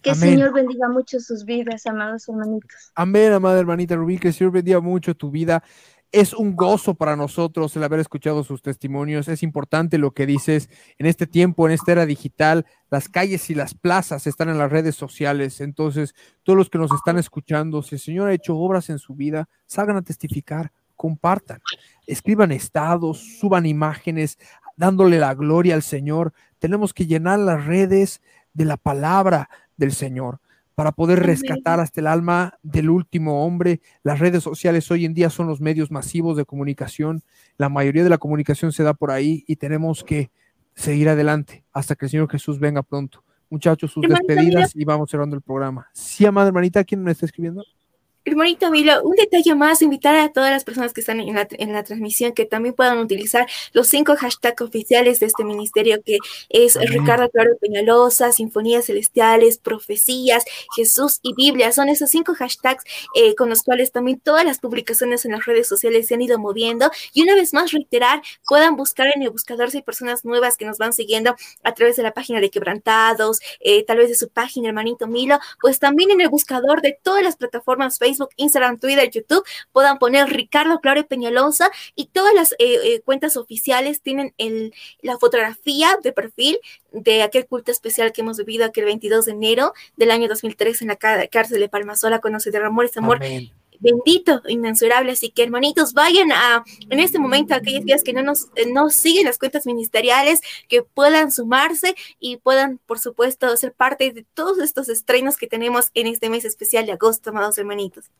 Que el Señor bendiga mucho sus vidas, amados hermanitos. Amén, amada hermanita Rubí, que el Señor bendiga mucho tu vida. Es un gozo para nosotros el haber escuchado sus testimonios. Es importante lo que dices. En este tiempo, en esta era digital, las calles y las plazas están en las redes sociales. Entonces, todos los que nos están escuchando, si el Señor ha hecho obras en su vida, salgan a testificar, compartan, escriban estados, suban imágenes, dándole la gloria al Señor. Tenemos que llenar las redes de la palabra, del Señor, para poder rescatar hasta el alma del último hombre. Las redes sociales hoy en día son los medios masivos de comunicación. La mayoría de la comunicación se da por ahí y tenemos que seguir adelante hasta que el Señor Jesús venga pronto. Muchachos, sus despedidas y vamos cerrando el programa. Sí, amada hermanita, ¿quién me está escribiendo? Hermanito Milo, un detalle más, invitar a todas las personas que están en la, en la transmisión que también puedan utilizar los cinco hashtags oficiales de este ministerio que es Ricardo Claro Peñalosa, Sinfonías Celestiales, Profecías, Jesús y Biblia. Son esos cinco hashtags eh, con los cuales también todas las publicaciones en las redes sociales se han ido moviendo. Y una vez más reiterar, puedan buscar en el buscador si hay personas nuevas que nos van siguiendo a través de la página de Quebrantados, eh, tal vez de su página, hermanito Milo, pues también en el buscador de todas las plataformas Facebook Facebook, Instagram, Twitter, YouTube, puedan poner Ricardo Claure Peñalosa y todas las eh, eh, cuentas oficiales tienen el, la fotografía de perfil de aquel culto especial que hemos vivido aquel 22 de enero del año 2003 en la cárcel de Palmasola cuando se derramó ese amor. Bendito, inmensurable. Así que, hermanitos, vayan a, en este momento, aquellos días que no nos eh, no siguen las cuentas ministeriales, que puedan sumarse y puedan, por supuesto, ser parte de todos estos estrenos que tenemos en este mes especial de agosto, amados hermanitos.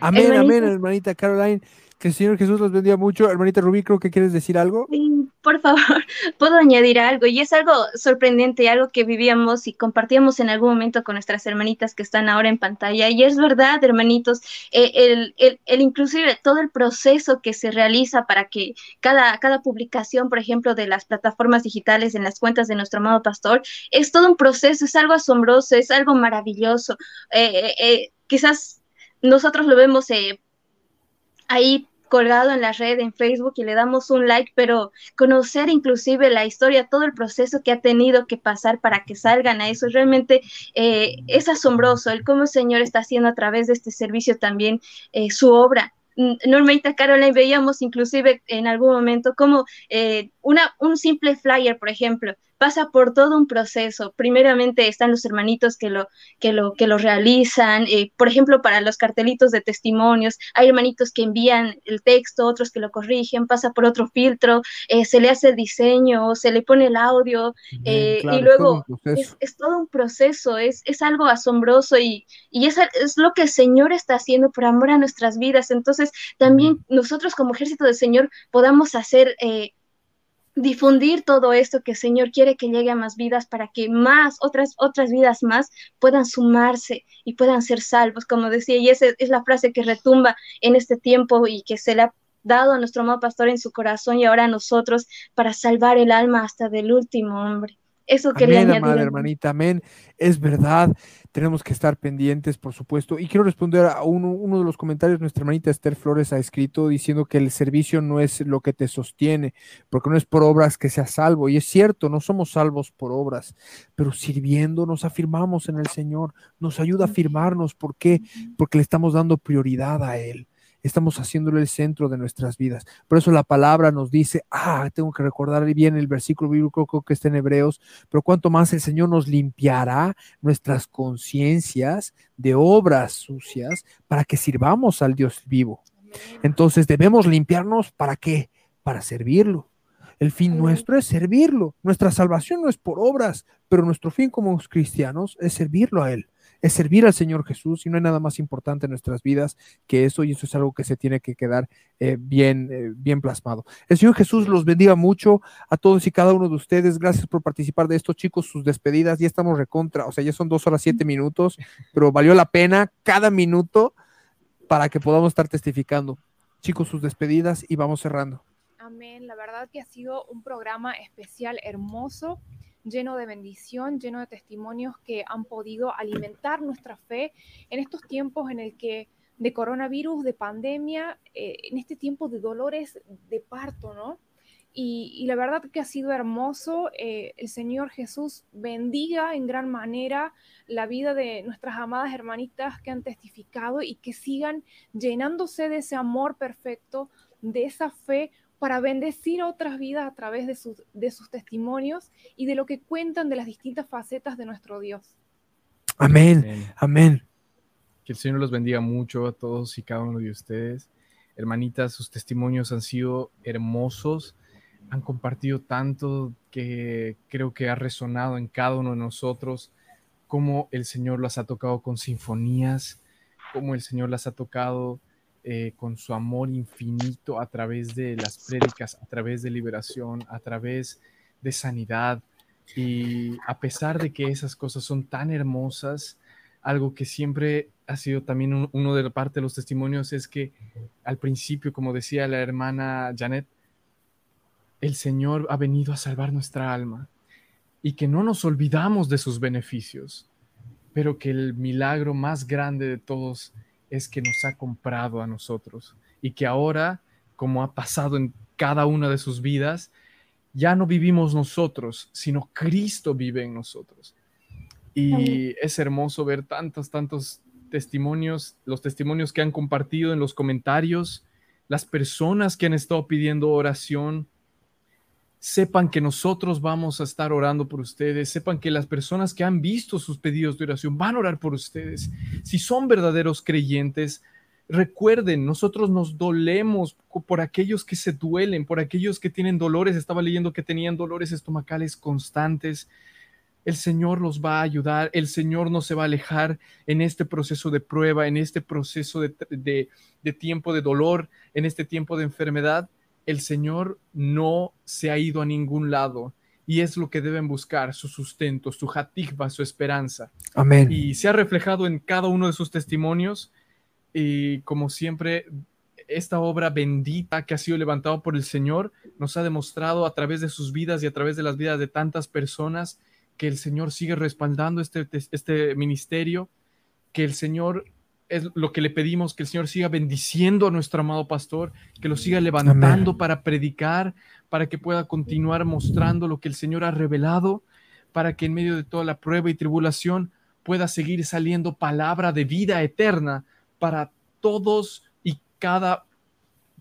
Amén, amén, hermanita Caroline. Que el Señor Jesús los bendiga mucho. Hermanita Rubí, creo que quieres decir algo. Sí, por favor, puedo añadir algo. Y es algo sorprendente, algo que vivíamos y compartíamos en algún momento con nuestras hermanitas que están ahora en pantalla. Y es verdad, hermanitos, eh, el, el, el inclusive todo el proceso que se realiza para que cada, cada publicación, por ejemplo, de las plataformas digitales en las cuentas de nuestro amado pastor, es todo un proceso, es algo asombroso, es algo maravilloso. Eh, eh, quizás nosotros lo vemos ahí colgado en la red, en Facebook, y le damos un like, pero conocer inclusive la historia, todo el proceso que ha tenido que pasar para que salgan a eso, realmente eh, es asombroso el cómo el Señor está haciendo a través de este servicio también eh, su obra. Normalmente, Caroline, veíamos inclusive en algún momento como eh, una, un simple flyer, por ejemplo, pasa por todo un proceso. Primeramente están los hermanitos que lo, que lo, que lo realizan. Eh, por ejemplo, para los cartelitos de testimonios, hay hermanitos que envían el texto, otros que lo corrigen, pasa por otro filtro, eh, se le hace el diseño, se le pone el audio, eh, y luego es, todo un proceso, es, es algo asombroso y, y es, es, lo que el Señor está haciendo por amor a nuestras vidas. Entonces, también nosotros como ejército del Señor podamos hacer difundir todo esto que el Señor quiere que llegue a más vidas para que más, otras, otras vidas más puedan sumarse y puedan ser salvos, como decía, y esa es la frase que retumba en este tiempo y que se le ha dado a nuestro amado pastor en su corazón y ahora a nosotros para salvar el alma hasta del último hombre. Eso quería amén, añadir. hermanita, amén. Es verdad tenemos que estar pendientes, por supuesto. Y quiero responder a uno, de los comentarios. Nuestra hermanita Esther Flores ha escrito diciendo que el servicio no es lo que te sostiene, porque no es por obras que seas salvo. Y es cierto, no somos salvos por obras, pero sirviendo nos afirmamos en el Señor, nos ayuda a afirmarnos. ¿Por qué? Porque le estamos dando prioridad a Él estamos haciéndole el centro de nuestras vidas. Por eso la palabra nos dice, ah, tengo que recordar bien el versículo bíblico que está en Hebreos, pero cuánto más el Señor nos limpiará nuestras conciencias de obras sucias para que sirvamos al Dios vivo. Entonces debemos limpiarnos para qué? Para servirlo. El fin nuestro es servirlo. Nuestra salvación no es por obras, pero nuestro fin como cristianos es servirlo a Él es servir al Señor Jesús y no hay nada más importante en nuestras vidas que eso y eso es algo que se tiene que quedar eh, bien, eh, bien plasmado. El Señor Jesús los bendiga mucho a todos y cada uno de ustedes. Gracias por participar de estos chicos, sus despedidas. Ya estamos recontra, o sea, ya son dos horas siete minutos, pero valió la pena cada minuto para que podamos estar testificando. Chicos, sus despedidas y vamos cerrando. Amén. La verdad que ha sido un programa especial, hermoso lleno de bendición, lleno de testimonios que han podido alimentar nuestra fe en estos tiempos en el que de coronavirus, de pandemia, eh, en este tiempo de dolores de parto, ¿no? Y, la verdad que ha sido hermoso. Eh, el Señor Jesús bendiga en gran manera la vida de nuestras amadas hermanitas que han testificado y que sigan llenándose de ese amor perfecto, de esa fe para bendecir a otras vidas a través de sus, de sus testimonios y de lo que cuentan de las distintas facetas de nuestro Dios. Amén, amén. Que el Señor los bendiga mucho a todos y cada uno de ustedes. Hermanitas, sus testimonios han sido hermosos, han compartido tanto que creo que ha resonado en cada uno de nosotros, cómo el Señor las ha tocado con sinfonías, cómo el Señor las ha tocado eh, con su amor infinito a través de las prédicas, a través de liberación, a través de sanidad. Y a pesar de que esas cosas son tan hermosas, algo que siempre ha sido también uno de la parte de los testimonios es que al principio, como decía la hermana Janet, el Señor ha venido a salvar nuestra alma y que no nos olvidamos de sus beneficios, pero que el milagro más grande de todos es que nos ha comprado a nosotros y que ahora, como ha pasado en cada una de sus vidas, ya no vivimos nosotros, sino Cristo vive en nosotros. Y es hermoso ver tantos, tantos testimonios, los testimonios que han compartido en los comentarios, las personas que han estado pidiendo oración, sepan que nosotros vamos a estar orando por ustedes, sepan que las personas que han visto sus pedidos de oración van a orar por ustedes. Si son verdaderos creyentes, recuerden, nosotros nos dolemos por aquellos que se duelen, por aquellos que tienen dolores. Estaba leyendo que tenían dolores estomacales constantes. el Señor los va a ayudar, el Señor no se va a alejar en este proceso de prueba, en este proceso de, de, tiempo de dolor, en este tiempo de enfermedad. El Señor no se ha ido a ningún lado y es lo que deben buscar, su sustento, su hatikva, su esperanza. Amén. Y se ha reflejado en cada uno de sus testimonios y como siempre, esta obra bendita que ha sido levantada por el Señor nos ha demostrado a través de sus vidas y a través de las vidas de tantas personas que el Señor sigue respaldando este, este ministerio, que el Señor es lo que le pedimos, que el Señor siga bendiciendo a nuestro amado pastor, que lo siga levantando Amén. para predicar, para que pueda continuar mostrando lo que el Señor ha revelado, para que en medio de toda la prueba y tribulación pueda seguir saliendo palabra de vida eterna para todos y cada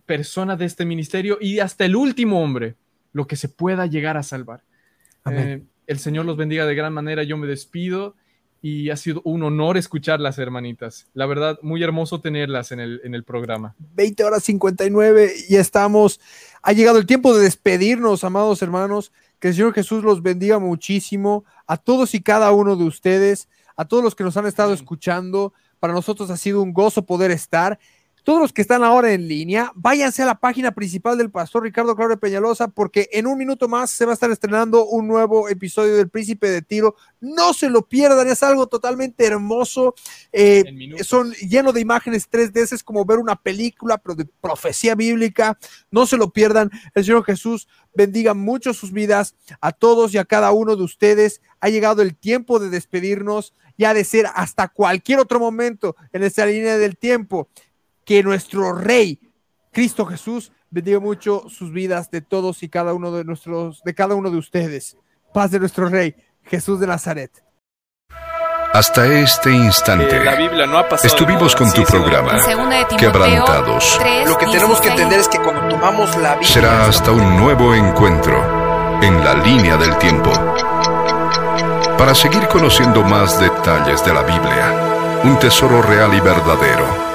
persona de este ministerio y hasta el último hombre, lo que se pueda llegar a salvar. Amén. Eh, el Señor los bendiga de gran manera. Yo me despido y ha sido un honor escucharlas, hermanitas. La verdad, muy hermoso tenerlas en el, en el programa. 20 horas 59 y estamos. Ha llegado el tiempo de despedirnos, amados hermanos. Que el Señor Jesús los bendiga muchísimo a todos y cada uno de ustedes, a todos los que nos han estado escuchando. Para nosotros ha sido un gozo poder estar. Todos los que están ahora en línea, váyanse a la página principal del pastor Ricardo Claudio Peñalosa, porque en un minuto más se va a estar estrenando un nuevo episodio del Príncipe de Tiro. No se lo pierdan, es algo totalmente hermoso. Eh, son lleno de imágenes 3D, es como ver una película, pero de profecía bíblica. No se lo pierdan. El Señor Jesús bendiga mucho sus vidas a todos y a cada uno de ustedes. Ha llegado el tiempo de despedirnos, ya de ser hasta cualquier otro momento en esta línea del tiempo. Que nuestro Rey, Cristo Jesús, bendiga mucho sus vidas de todos y cada uno de nuestros, de cada uno de ustedes. Paz de nuestro Rey, Jesús de Nazaret. Hasta este instante Eh, la Biblia no ha pasado estuvimos con tu sí, programa, Timoteo Quebrantados. 3, Lo que tenemos que 16. entender es que cuando tomamos la Biblia, Será hasta un nuevo encuentro en la línea del tiempo. Para seguir conociendo más detalles de la Biblia, un tesoro real y verdadero